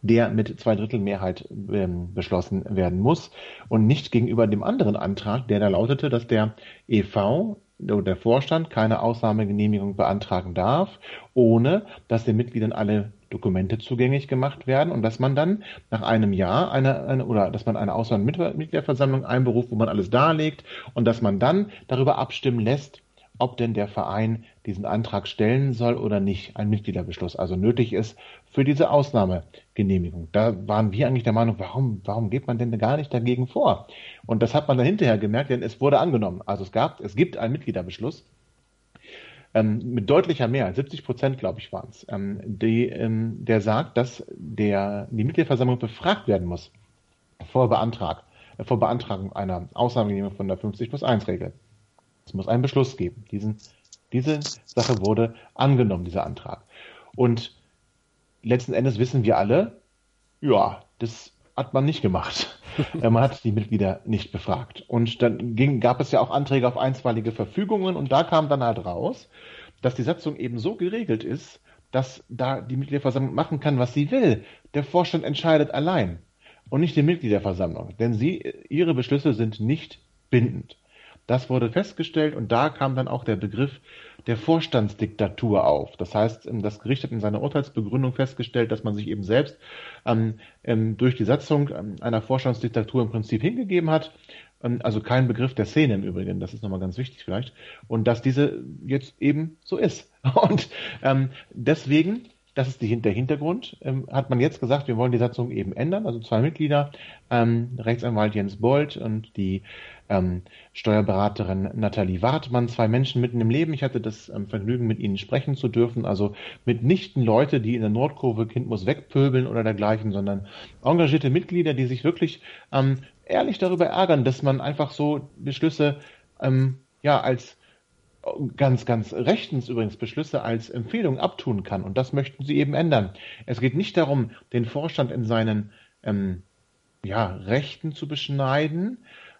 der mit zwei Drittel Mehrheit ähm, beschlossen werden muss und nicht gegenüber dem anderen Antrag, der da lautete, dass der EV der Vorstand keine Ausnahmegenehmigung beantragen darf, ohne dass den Mitgliedern alle Dokumente zugänglich gemacht werden und dass man dann nach einem Jahr eine, eine oder dass man eine Auswahlmitgliederversammlung einberuft, wo man alles darlegt und dass man dann darüber abstimmen lässt, ob denn der Verein diesen Antrag stellen soll oder nicht, ein Mitgliederbeschluss also nötig ist für diese Ausnahmegenehmigung. Da waren wir eigentlich der Meinung, warum, warum geht man denn gar nicht dagegen vor? Und das hat man dann hinterher gemerkt, denn es wurde angenommen. Also es gab, es gibt einen Mitgliederbeschluss ähm, mit deutlicher Mehrheit, 70 Prozent, glaube ich, waren es, ähm, ähm, der sagt, dass der, die Mitgliederversammlung befragt werden muss vor Beantrag, äh, vor Beantragung einer Ausnahmegenehmigung von der 50 plus 1 Regel. Es muss einen Beschluss geben. Diesen, diese Sache wurde angenommen, dieser Antrag. Und letzten Endes wissen wir alle, ja, das hat man nicht gemacht. man hat die Mitglieder nicht befragt. Und dann ging, gab es ja auch Anträge auf einstweilige Verfügungen und da kam dann halt raus, dass die Satzung eben so geregelt ist, dass da die Mitgliederversammlung machen kann, was sie will. Der Vorstand entscheidet allein und nicht die Mitgliederversammlung, denn sie, ihre Beschlüsse sind nicht bindend. Das wurde festgestellt und da kam dann auch der Begriff der Vorstandsdiktatur auf. Das heißt, ähm, das Gericht hat in seiner Urteilsbegründung festgestellt, dass man sich eben selbst ähm, ähm, durch die Satzung ähm, einer Vorstandsdiktatur im Prinzip hingegeben hat. Also kein Begriff der Szene im Übrigen, das ist nochmal ganz wichtig vielleicht. Und dass diese jetzt eben so ist. Und ähm, deswegen das ist die, der Hintergrund. Ähm, hat man jetzt gesagt, wir wollen die Satzung eben ändern. Also zwei Mitglieder, ähm, Rechtsanwalt Jens Bold und die ähm, Steuerberaterin Nathalie Wartmann, zwei Menschen mitten im Leben. Ich hatte das ähm, Vergnügen, mit ihnen sprechen zu dürfen. Also mitnichten Leute, die in der Nordkurve Kind muss wegpöbeln oder dergleichen, sondern engagierte Mitglieder, die sich wirklich ähm, ehrlich darüber ärgern, dass man einfach so Beschlüsse ähm, ja als ganz, ganz rechtens übrigens Beschlüsse als Empfehlung abtun kann. Und das möchten sie eben ändern. Es geht nicht darum, den Vorstand in seinen ähm, ja, Rechten zu beschneiden,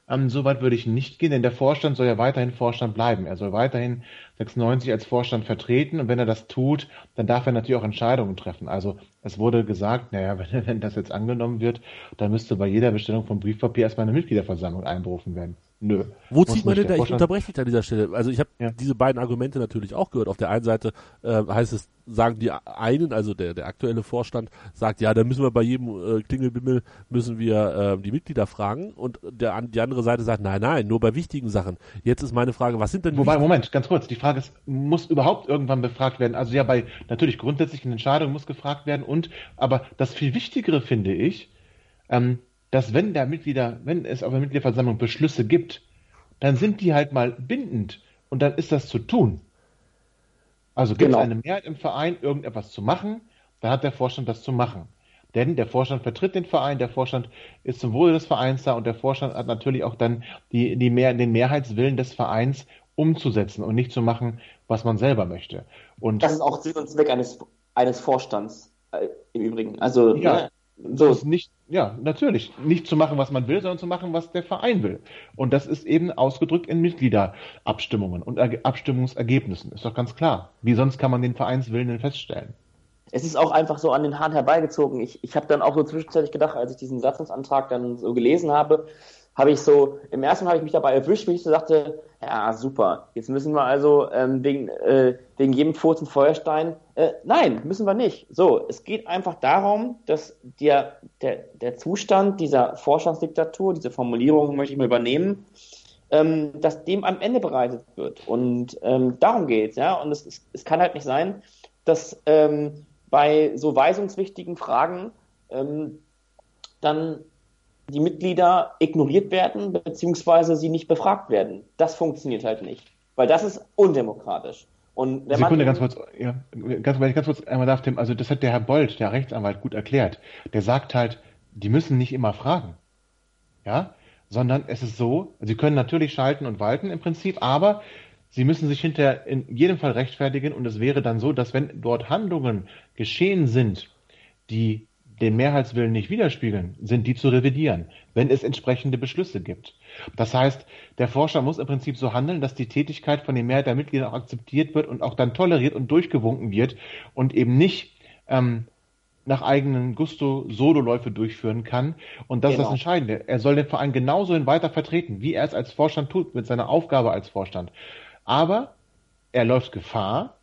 ähm, Soweit würde ich nicht gehen, denn der Vorstand soll ja weiterhin Vorstand bleiben. Er soll weiterhin 96 als Vorstand vertreten und wenn er das tut, dann darf er natürlich auch Entscheidungen treffen. Also es wurde gesagt, naja, wenn, wenn das jetzt angenommen wird, dann müsste bei jeder Bestellung von Briefpapier erstmal eine Mitgliederversammlung einberufen werden. Nö. Wo zieht man denn da? Ich unterbreche dich an dieser Stelle. Also ich habe ja. diese beiden Argumente natürlich auch gehört. Auf der einen Seite äh, heißt es, sagen die einen, also der, der aktuelle Vorstand sagt, ja, da müssen wir bei jedem äh, Klingelbimmel müssen wir äh, die Mitglieder fragen und der, die andere Seite sagt, nein, nein, nur bei wichtigen Sachen. Jetzt ist meine Frage, was sind denn Wobei, Moment, ganz kurz, die Frage ist, muss überhaupt irgendwann befragt werden? Also ja, bei natürlich grundsätzlichen Entscheidungen muss gefragt werden und, aber das viel Wichtigere finde ich, ähm, dass wenn der Mitglieder, wenn es auf der Mitgliederversammlung Beschlüsse gibt, dann sind die halt mal bindend und dann ist das zu tun. Also gibt es genau. eine Mehrheit im Verein, irgendetwas zu machen, dann hat der Vorstand das zu machen. Denn der Vorstand vertritt den Verein, der Vorstand ist zum Wohle des Vereins da und der Vorstand hat natürlich auch dann die, die mehr, den Mehrheitswillen des Vereins umzusetzen und nicht zu machen, was man selber möchte. Und das ist auch Sinn und Zweck eines, eines Vorstands äh, im Übrigen. Also ja, ne, so. ist nicht, ja, natürlich. Nicht zu machen, was man will, sondern zu machen, was der Verein will. Und das ist eben ausgedrückt in Mitgliederabstimmungen und Abstimmungsergebnissen. Ist doch ganz klar. Wie sonst kann man den Vereinswillen denn feststellen? es ist auch einfach so an den Haaren herbeigezogen. Ich, ich habe dann auch so zwischenzeitlich gedacht, als ich diesen Satzungsantrag dann so gelesen habe, habe ich so, im ersten Mal habe ich mich dabei erwischt, wie ich so sagte, ja, super, jetzt müssen wir also ähm, wegen, äh, wegen jedem Furz und Feuerstein, äh, nein, müssen wir nicht. So, es geht einfach darum, dass der, der, der Zustand dieser Vorstandsdiktatur, diese Formulierung möchte ich mal übernehmen, ähm, dass dem am Ende bereitet wird. Und ähm, darum geht's, ja. Und es, es, es kann halt nicht sein, dass ähm, bei so weisungswichtigen Fragen ähm, dann die Mitglieder ignoriert werden, beziehungsweise sie nicht befragt werden. Das funktioniert halt nicht, weil das ist undemokratisch. Und wenn Sekunde, man, ganz kurz, ja, ganz, ganz kurz einmal darf, Tim, also das hat der Herr Bold, der Rechtsanwalt, gut erklärt. Der sagt halt, die müssen nicht immer fragen. Ja, sondern es ist so, sie können natürlich schalten und walten im Prinzip, aber Sie müssen sich hinterher in jedem Fall rechtfertigen und es wäre dann so, dass wenn dort Handlungen geschehen sind, die den Mehrheitswillen nicht widerspiegeln, sind die zu revidieren, wenn es entsprechende Beschlüsse gibt. Das heißt, der Forscher muss im Prinzip so handeln, dass die Tätigkeit von den Mehrheit der Mitglieder auch akzeptiert wird und auch dann toleriert und durchgewunken wird und eben nicht ähm, nach eigenen Gusto Sololäufe durchführen kann. Und das genau. ist das genau. Entscheidende. Er soll den Verein genauso weiter vertreten, wie er es als Vorstand tut, mit seiner Aufgabe als Vorstand. Aber er läuft Gefahr,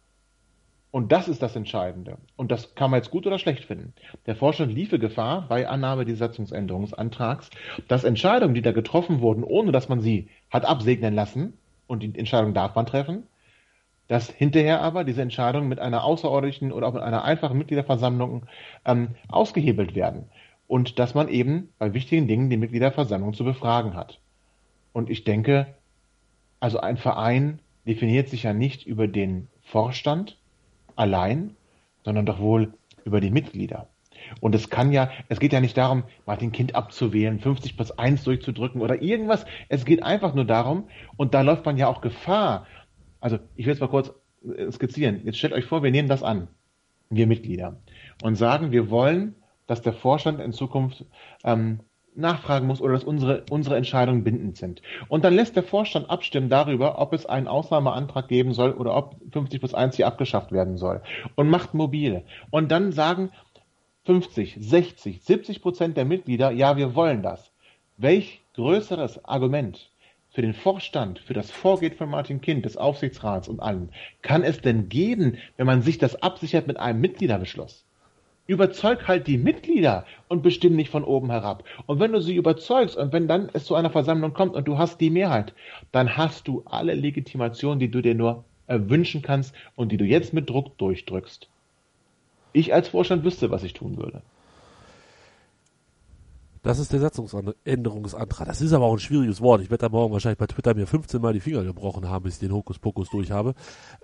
und das ist das Entscheidende. Und das kann man jetzt gut oder schlecht finden. Der Vorstand liefe Gefahr bei Annahme des Satzungsänderungsantrags, dass Entscheidungen, die da getroffen wurden, ohne dass man sie hat absegnen lassen, und die Entscheidung darf man treffen, dass hinterher aber diese Entscheidungen mit einer außerordentlichen oder auch mit einer einfachen Mitgliederversammlung ähm, ausgehebelt werden. Und dass man eben bei wichtigen Dingen die Mitgliederversammlung zu befragen hat. Und ich denke, also ein Verein definiert sich ja nicht über den Vorstand allein, sondern doch wohl über die Mitglieder. Und es kann ja, es geht ja nicht darum, Martin Kind abzuwählen, 50 plus 1 durchzudrücken oder irgendwas. Es geht einfach nur darum, und da läuft man ja auch Gefahr. Also, ich will es mal kurz äh, skizzieren. Jetzt stellt euch vor, wir nehmen das an, wir Mitglieder, und sagen, wir wollen, dass der Vorstand in Zukunft ähm, nachfragen muss oder dass unsere, unsere Entscheidungen bindend sind. Und dann lässt der Vorstand abstimmen darüber, ob es einen Ausnahmeantrag geben soll oder ob 50 plus 1 hier abgeschafft werden soll. Und macht mobile. Und dann sagen 50, 60, 70 Prozent der Mitglieder, ja, wir wollen das. Welch größeres Argument für den Vorstand, für das Vorgehen von Martin Kind, des Aufsichtsrats und allen, kann es denn geben, wenn man sich das absichert mit einem Mitgliederbeschluss? Überzeug halt die Mitglieder und bestimm nicht von oben herab. Und wenn du sie überzeugst und wenn dann es zu einer Versammlung kommt und du hast die Mehrheit, dann hast du alle Legitimationen, die du dir nur wünschen kannst und die du jetzt mit Druck durchdrückst. Ich als Vorstand wüsste, was ich tun würde. Das ist der Satzungsänderungsantrag. Das ist aber auch ein schwieriges Wort. Ich werde da morgen wahrscheinlich bei Twitter mir 15 Mal die Finger gebrochen haben, bis ich den Hokuspokus durch habe.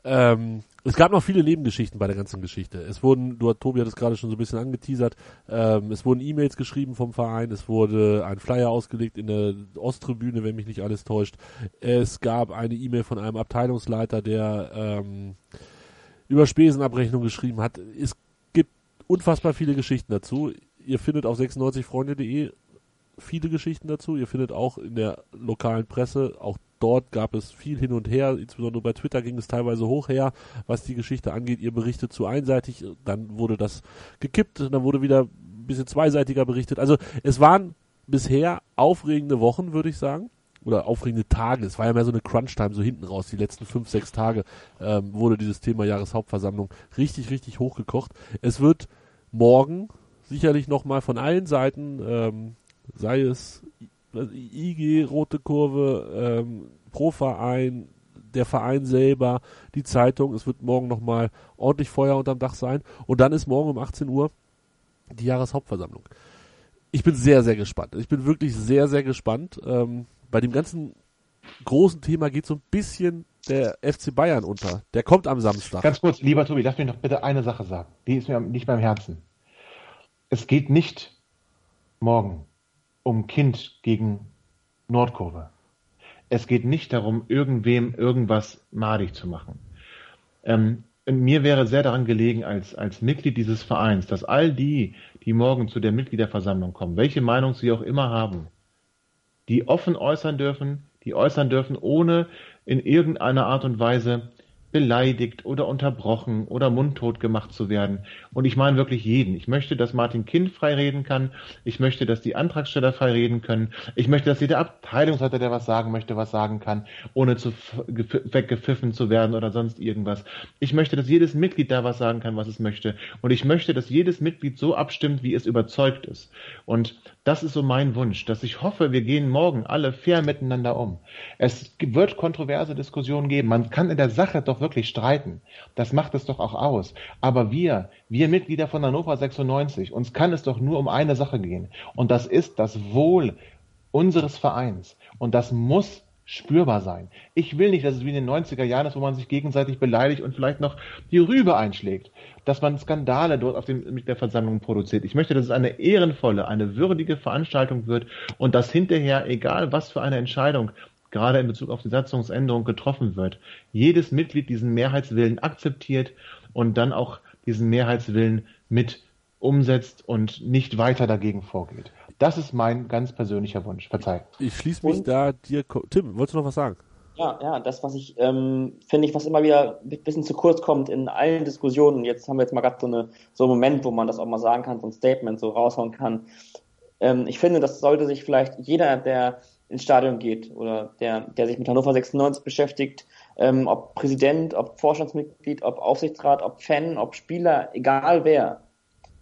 Ähm, es gab noch viele Nebengeschichten bei der ganzen Geschichte. Es wurden, du, Tobi hat es gerade schon so ein bisschen angeteasert, ähm, es wurden E-Mails geschrieben vom Verein, es wurde ein Flyer ausgelegt in der Osttribüne, wenn mich nicht alles täuscht. Es gab eine E-Mail von einem Abteilungsleiter, der ähm, über Spesenabrechnung geschrieben hat. Es gibt unfassbar viele Geschichten dazu ihr findet auf 96freunde.de viele Geschichten dazu. Ihr findet auch in der lokalen Presse, auch dort gab es viel hin und her, insbesondere bei Twitter ging es teilweise hoch her, was die Geschichte angeht. Ihr berichtet zu einseitig, dann wurde das gekippt, dann wurde wieder ein bisschen zweiseitiger berichtet. Also es waren bisher aufregende Wochen, würde ich sagen. Oder aufregende Tage. Es war ja mehr so eine Crunch-Time, so hinten raus. Die letzten fünf, sechs Tage ähm, wurde dieses Thema Jahreshauptversammlung richtig, richtig hochgekocht. Es wird morgen sicherlich nochmal von allen Seiten, ähm, sei es IG, Rote Kurve, ähm, pro Verein, der Verein selber, die Zeitung. Es wird morgen nochmal ordentlich Feuer unterm Dach sein. Und dann ist morgen um 18 Uhr die Jahreshauptversammlung. Ich bin sehr, sehr gespannt. Ich bin wirklich sehr, sehr gespannt. Ähm, bei dem ganzen großen Thema geht so ein bisschen der FC Bayern unter. Der kommt am Samstag. Ganz kurz, lieber Tobi, lass mich noch bitte eine Sache sagen. Die ist mir nicht beim Herzen. Es geht nicht morgen um Kind gegen Nordkurve. Es geht nicht darum, irgendwem irgendwas madig zu machen. Ähm, mir wäre sehr daran gelegen, als, als Mitglied dieses Vereins, dass all die, die morgen zu der Mitgliederversammlung kommen, welche Meinung sie auch immer haben, die offen äußern dürfen, die äußern dürfen, ohne in irgendeiner Art und Weise beleidigt oder unterbrochen oder mundtot gemacht zu werden. Und ich meine wirklich jeden. Ich möchte, dass Martin Kind frei reden kann. Ich möchte, dass die Antragsteller frei reden können. Ich möchte, dass jeder Abteilungsleiter, der was sagen möchte, was sagen kann, ohne zu weggepfiffen zu werden oder sonst irgendwas. Ich möchte, dass jedes Mitglied da was sagen kann, was es möchte. Und ich möchte, dass jedes Mitglied so abstimmt, wie es überzeugt ist. Und das ist so mein Wunsch, dass ich hoffe, wir gehen morgen alle fair miteinander um. Es wird kontroverse Diskussionen geben. Man kann in der Sache doch wirklich streiten. Das macht es doch auch aus. Aber wir, wir Mitglieder von Hannover 96, uns kann es doch nur um eine Sache gehen. Und das ist das Wohl unseres Vereins. Und das muss spürbar sein. Ich will nicht, dass es wie in den 90er Jahren ist, wo man sich gegenseitig beleidigt und vielleicht noch die Rübe einschlägt, dass man Skandale dort auf dem, mit der Versammlung produziert. Ich möchte, dass es eine ehrenvolle, eine würdige Veranstaltung wird und dass hinterher, egal was für eine Entscheidung gerade in Bezug auf die Satzungsänderung getroffen wird, jedes Mitglied diesen Mehrheitswillen akzeptiert und dann auch diesen Mehrheitswillen mit umsetzt und nicht weiter dagegen vorgeht. Das ist mein ganz persönlicher Wunsch. Verzeih. Ich schließe mich und, da dir. Tim, wolltest du noch was sagen? Ja, ja, das, was ich ähm, finde ich, was immer wieder ein bisschen zu kurz kommt in allen Diskussionen. Jetzt haben wir jetzt mal gerade so, eine, so einen Moment, wo man das auch mal sagen kann, so ein Statement so raushauen kann. Ähm, ich finde, das sollte sich vielleicht jeder, der ins Stadion geht oder der, der sich mit Hannover 96 beschäftigt, ähm, ob Präsident, ob Vorstandsmitglied, ob Aufsichtsrat, ob Fan, ob Spieler, egal wer.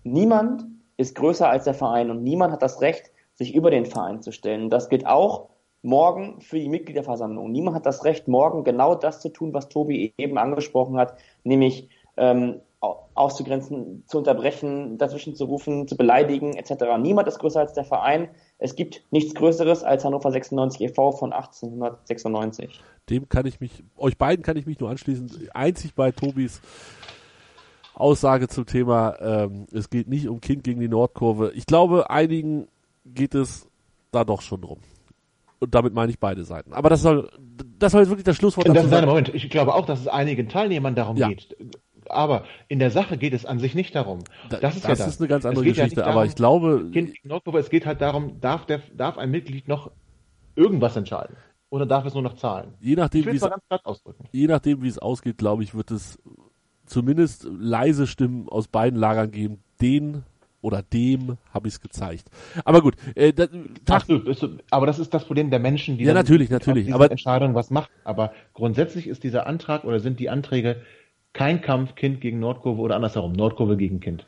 Niemand ist größer als der Verein und niemand hat das Recht, sich über den Verein zu stellen. Das gilt auch morgen für die Mitgliederversammlung. Niemand hat das Recht, morgen genau das zu tun, was Tobi eben angesprochen hat, nämlich ähm, auszugrenzen, zu unterbrechen, dazwischen zu rufen, zu beleidigen, etc. Niemand ist größer als der Verein. Es gibt nichts Größeres als Hannover 96 e.V. von 1896. Dem kann ich mich, euch beiden kann ich mich nur anschließen. Einzig bei Tobis Aussage zum Thema, ähm, es geht nicht um Kind gegen die Nordkurve. Ich glaube, einigen geht es da doch schon drum. Und damit meine ich beide Seiten. Aber das soll, das soll jetzt wirklich das Schlusswort dazu sein. Moment, ich glaube auch, dass es einigen Teilnehmern darum ja. geht. Aber in der Sache geht es an sich nicht darum. Das, das ist, das ja das. ist eine ganz andere Geschichte. Ja darum, aber ich glaube, kind gegen Nordkurve, es geht halt darum, darf, der, darf ein Mitglied noch irgendwas entscheiden? Oder darf es nur noch zahlen? Je nachdem, wie es, je nachdem, wie es ausgeht, glaube ich, wird es zumindest leise Stimmen aus beiden Lagern geben. Den oder dem habe ich es gezeigt. Aber gut, äh, das, Ach, du, aber das ist das Problem der Menschen, die ja natürlich, natürlich, aber Entscheidung was machen. Aber grundsätzlich ist dieser Antrag oder sind die Anträge kein Kampf Kind gegen Nordkurve oder andersherum Nordkurve gegen Kind.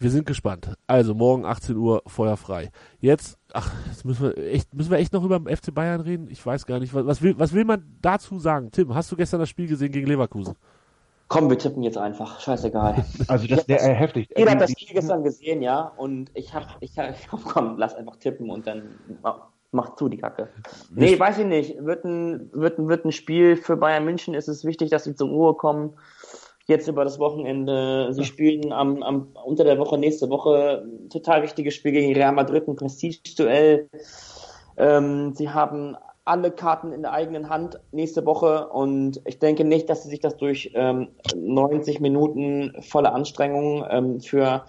Wir sind gespannt. Also morgen 18 Uhr feuerfrei. Jetzt, ach, jetzt müssen wir echt, müssen wir echt noch über den FC Bayern reden. Ich weiß gar nicht, was, was will, was will man dazu sagen? Tim, hast du gestern das Spiel gesehen gegen Leverkusen? Komm, wir tippen jetzt einfach. Scheißegal. Also das wäre äh, heftig. Jeder hat das Spiel gestern gesehen, ja. Und ich hab, ich hab, komm, lass einfach tippen und dann mach zu die Kacke. Nee, weiß ich nicht. Wird ein, wird ein, wird ein Spiel für Bayern München. Ist es wichtig, dass sie zur Ruhe kommen. Jetzt über das Wochenende. Sie spielen am, am, unter der Woche, nächste Woche, total wichtiges Spiel gegen Real Madrid, ein Prestige-Duell. Ähm, sie haben alle Karten in der eigenen Hand nächste Woche und ich denke nicht, dass sie sich das durch ähm, 90 Minuten volle Anstrengung ähm, für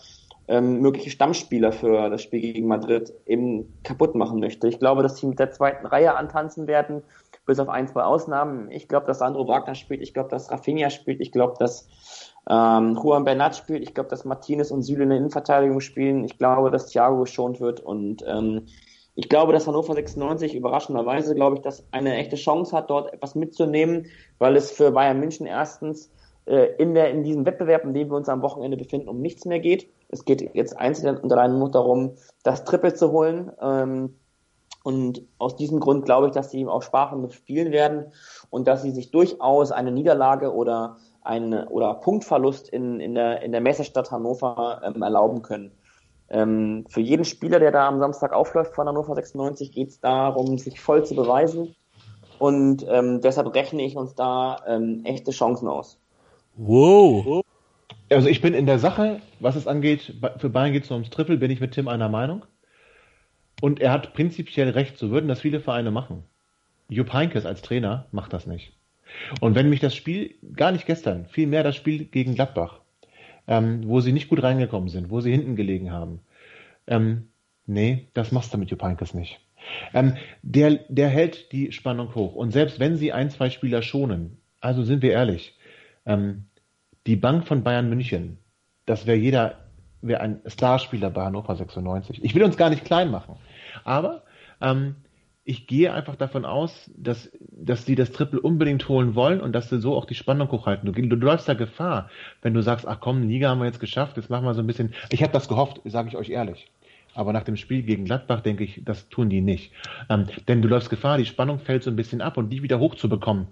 ähm, mögliche Stammspieler für das Spiel gegen Madrid eben kaputt machen möchte. Ich glaube, dass sie mit der zweiten Reihe antanzen werden, bis auf ein, zwei Ausnahmen. Ich glaube, dass Sandro Wagner spielt, ich glaube, dass Rafinha spielt, ich glaube, dass ähm, Juan Bernat spielt, ich glaube, dass Martinez und Süle in der Innenverteidigung spielen, ich glaube, dass Thiago geschont wird und ähm, ich glaube, dass Hannover 96 überraschenderweise, glaube ich, dass eine echte Chance hat, dort etwas mitzunehmen, weil es für Bayern München erstens äh, in, der, in diesem Wettbewerb, in dem wir uns am Wochenende befinden, um nichts mehr geht. Es geht jetzt einzeln und allein nur darum, das Triple zu holen. Ähm, und aus diesem Grund glaube ich, dass sie auch sparend spielen werden und dass sie sich durchaus eine Niederlage oder eine oder Punktverlust in, in der in der Messestadt Hannover ähm, erlauben können. Ähm, für jeden Spieler, der da am Samstag aufläuft von Hannover 96, geht es darum, sich voll zu beweisen. Und ähm, deshalb rechne ich uns da ähm, echte Chancen aus. Wow. Also ich bin in der Sache, was es angeht, für Bayern geht es nur ums Triple, bin ich mit Tim einer Meinung. Und er hat prinzipiell recht, so würden das viele Vereine machen. Jupp Heynckes als Trainer macht das nicht. Und wenn mich das Spiel, gar nicht gestern, vielmehr das Spiel gegen Gladbach, ähm, wo sie nicht gut reingekommen sind, wo sie hinten gelegen haben, ähm, nee, das machst du mit Jupp Heynckes nicht. Ähm, der, der hält die Spannung hoch. Und selbst wenn sie ein, zwei Spieler schonen, also sind wir ehrlich, ähm, die Bank von Bayern München, das wäre jeder, wäre ein Starspieler bei Hannover 96. Ich will uns gar nicht klein machen. Aber ähm, ich gehe einfach davon aus, dass, dass die das Triple unbedingt holen wollen und dass sie so auch die Spannung hochhalten. Du, du, du läufst da Gefahr, wenn du sagst, ach komm, Liga haben wir jetzt geschafft, jetzt machen wir so ein bisschen. Ich habe das gehofft, sage ich euch ehrlich. Aber nach dem Spiel gegen Gladbach denke ich, das tun die nicht. Ähm, denn du läufst Gefahr, die Spannung fällt so ein bisschen ab und die wieder hochzubekommen.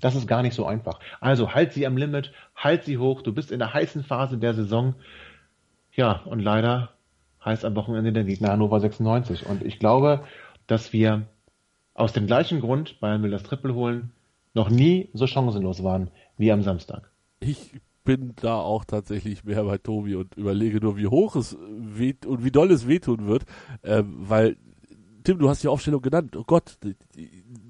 Das ist gar nicht so einfach. Also halt sie am Limit, halt sie hoch. Du bist in der heißen Phase der Saison. Ja, und leider heißt am Wochenende der Gegner Hannover 96. Und ich glaube, dass wir aus dem gleichen Grund, Bayern will das Triple holen, noch nie so chancenlos waren wie am Samstag. Ich bin da auch tatsächlich mehr bei Tobi und überlege nur, wie hoch es weht und wie doll es wehtun wird, äh, weil Tim, du hast die Aufstellung genannt. Oh Gott,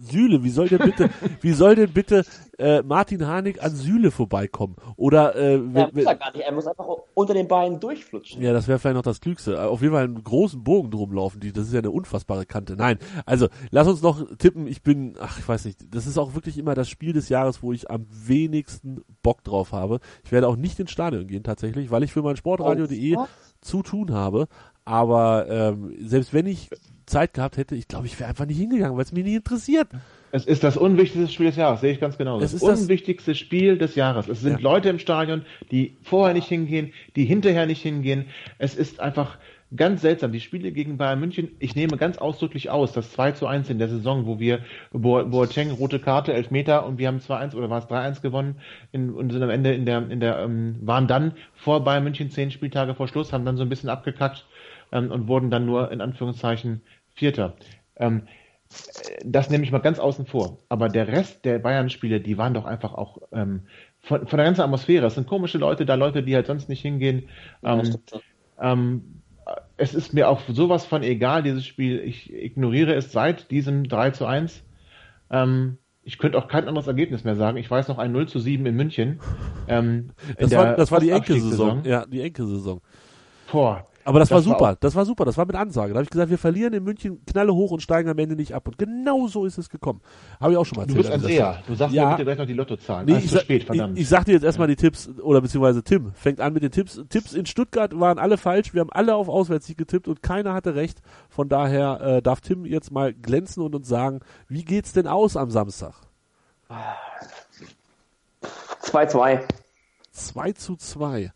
Sühle, wie soll denn bitte, wie soll denn bitte äh, Martin Harnik an Sühle vorbeikommen? Oder äh, wenn, ja, muss er gar nicht, er muss einfach unter den Beinen durchflutschen. Ja, das wäre vielleicht noch das Klügste. Auf jeden Fall einen großen Bogen drum laufen, die, das ist ja eine unfassbare Kante. Nein, also lass uns noch tippen. Ich bin, ach, ich weiß nicht, das ist auch wirklich immer das Spiel des Jahres, wo ich am wenigsten Bock drauf habe. Ich werde auch nicht ins Stadion gehen tatsächlich, weil ich für mein Sportradio.de zu tun habe. Aber ähm, selbst wenn ich Zeit gehabt hätte, ich glaube, ich wäre einfach nicht hingegangen, weil es mich nicht interessiert. Es ist das unwichtigste Spiel des Jahres, sehe ich ganz genau. Es das ist das unwichtigste Spiel des Jahres. Es sind ja. Leute im Stadion, die vorher nicht hingehen, die hinterher nicht hingehen. Es ist einfach ganz seltsam. Die Spiele gegen Bayern München, ich nehme ganz ausdrücklich aus, das 2 zu 1 in der Saison, wo wir Boateng, rote Karte, Elfmeter und wir haben 2-1 oder war es 3-1 gewonnen in, und sind am Ende in der, in der, ähm, waren dann vor Bayern München zehn Spieltage vor Schluss, haben dann so ein bisschen abgekackt ähm, und wurden dann nur in Anführungszeichen Vierter. Ähm, das nehme ich mal ganz außen vor. Aber der Rest der Bayern-Spiele, die waren doch einfach auch ähm, von, von der ganzen Atmosphäre. Es sind komische Leute, da Leute, die halt sonst nicht hingehen. Ähm, ähm, es ist mir auch sowas von egal, dieses Spiel. Ich ignoriere es seit diesem 3 zu 1. Ähm, ich könnte auch kein anderes Ergebnis mehr sagen. Ich weiß noch ein 0 zu 7 in München. Ähm, das, in war, das war die Enkelsaison. Ja, die Enkelsaison. Boah, aber das, das war super, war das war super, das war mit Ansage. Da habe ich gesagt, wir verlieren in München Knalle hoch und steigen am Ende nicht ab. Und genau so ist es gekommen. Habe ich auch schon mal erzählt. Du bist ein Seher. Du sagst ja. mir bitte gleich noch die Lottozahlen. Nee, ah, ich, zu spät, verdammt. Ich, ich sag dir jetzt erstmal die Tipps, oder beziehungsweise Tim fängt an mit den Tipps. Tipps in Stuttgart waren alle falsch. Wir haben alle auf Auswärtssieg getippt und keiner hatte recht. Von daher äh, darf Tim jetzt mal glänzen und uns sagen, wie geht's denn aus am Samstag? 2-2. 2 zu 2.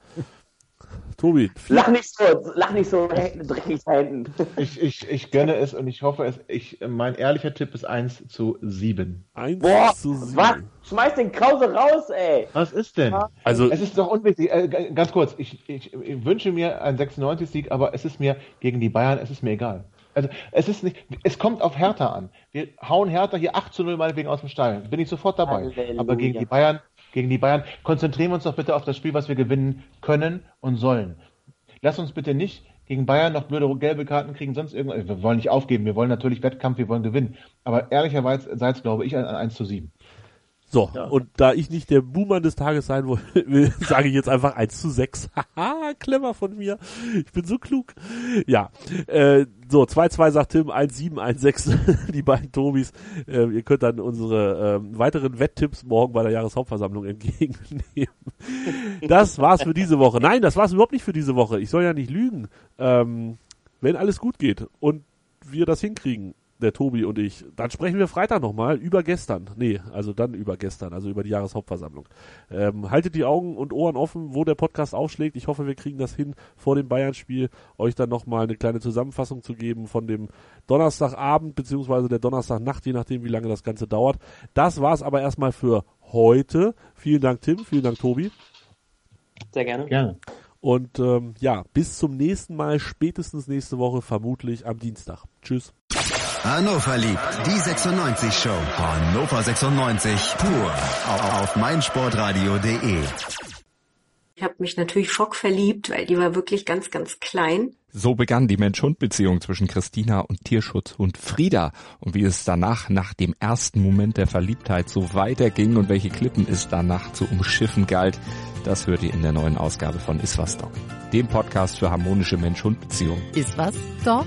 Tobi. Lach nicht so, lach nicht so dreckig da hinten. Ich, ich, ich gönne es und ich hoffe es. Ich, mein ehrlicher Tipp ist 1 zu 7. 1 Boah, zu 7. Was? Schmeiß den Krause raus, ey. Was ist denn? Also, es ist doch unwichtig. Äh, ganz kurz, ich, ich, ich wünsche mir einen 96-Sieg, aber es ist mir gegen die Bayern, es ist mir egal. Also es ist nicht, es kommt auf Hertha an. Wir hauen Hertha hier 8 zu 0 meinetwegen aus dem Stall. Bin ich sofort dabei. Halleluja. Aber gegen die Bayern, gegen die Bayern. Konzentrieren wir uns doch bitte auf das Spiel, was wir gewinnen können und sollen. Lass uns bitte nicht gegen Bayern noch blöde gelbe Karten kriegen, sonst irgendwas. Wir wollen nicht aufgeben, wir wollen natürlich Wettkampf, wir wollen gewinnen. Aber ehrlicherweise glaube ich an 1 zu 7. So, ja. und da ich nicht der Boomer des Tages sein will, sage ich jetzt einfach 1 zu 6. Haha, clever von mir. Ich bin so klug. Ja, äh, so, 2-2 sagt Tim, 1-7, 1-6, die beiden Tobis. Äh, ihr könnt dann unsere äh, weiteren Wetttipps morgen bei der Jahreshauptversammlung entgegennehmen. Das war's für diese Woche. Nein, das war's überhaupt nicht für diese Woche. Ich soll ja nicht lügen. Ähm, wenn alles gut geht und wir das hinkriegen, der Tobi und ich. Dann sprechen wir Freitag nochmal über gestern. Nee, also dann über gestern, also über die Jahreshauptversammlung. Ähm, haltet die Augen und Ohren offen, wo der Podcast aufschlägt. Ich hoffe, wir kriegen das hin, vor dem Bayern-Spiel euch dann nochmal eine kleine Zusammenfassung zu geben von dem Donnerstagabend beziehungsweise der Donnerstagnacht, je nachdem, wie lange das Ganze dauert. Das war's aber erstmal für heute. Vielen Dank, Tim. Vielen Dank, Tobi. Sehr gerne. Gerne. Und ähm, ja, bis zum nächsten Mal, spätestens nächste Woche, vermutlich am Dienstag. Tschüss. Hannover liebt die 96 Show. Hannover 96 pur auf meinsportradio.de. Ich habe mich natürlich schockverliebt, weil die war wirklich ganz, ganz klein. So begann die Mensch-Hund-Beziehung zwischen Christina und Tierschutzhund Frieda. Und wie es danach, nach dem ersten Moment der Verliebtheit, so weiterging und welche Klippen es danach zu umschiffen galt, das hört ihr in der neuen Ausgabe von Iswas Dog, dem Podcast für harmonische Mensch-Hund-Beziehungen. Iswas Dog?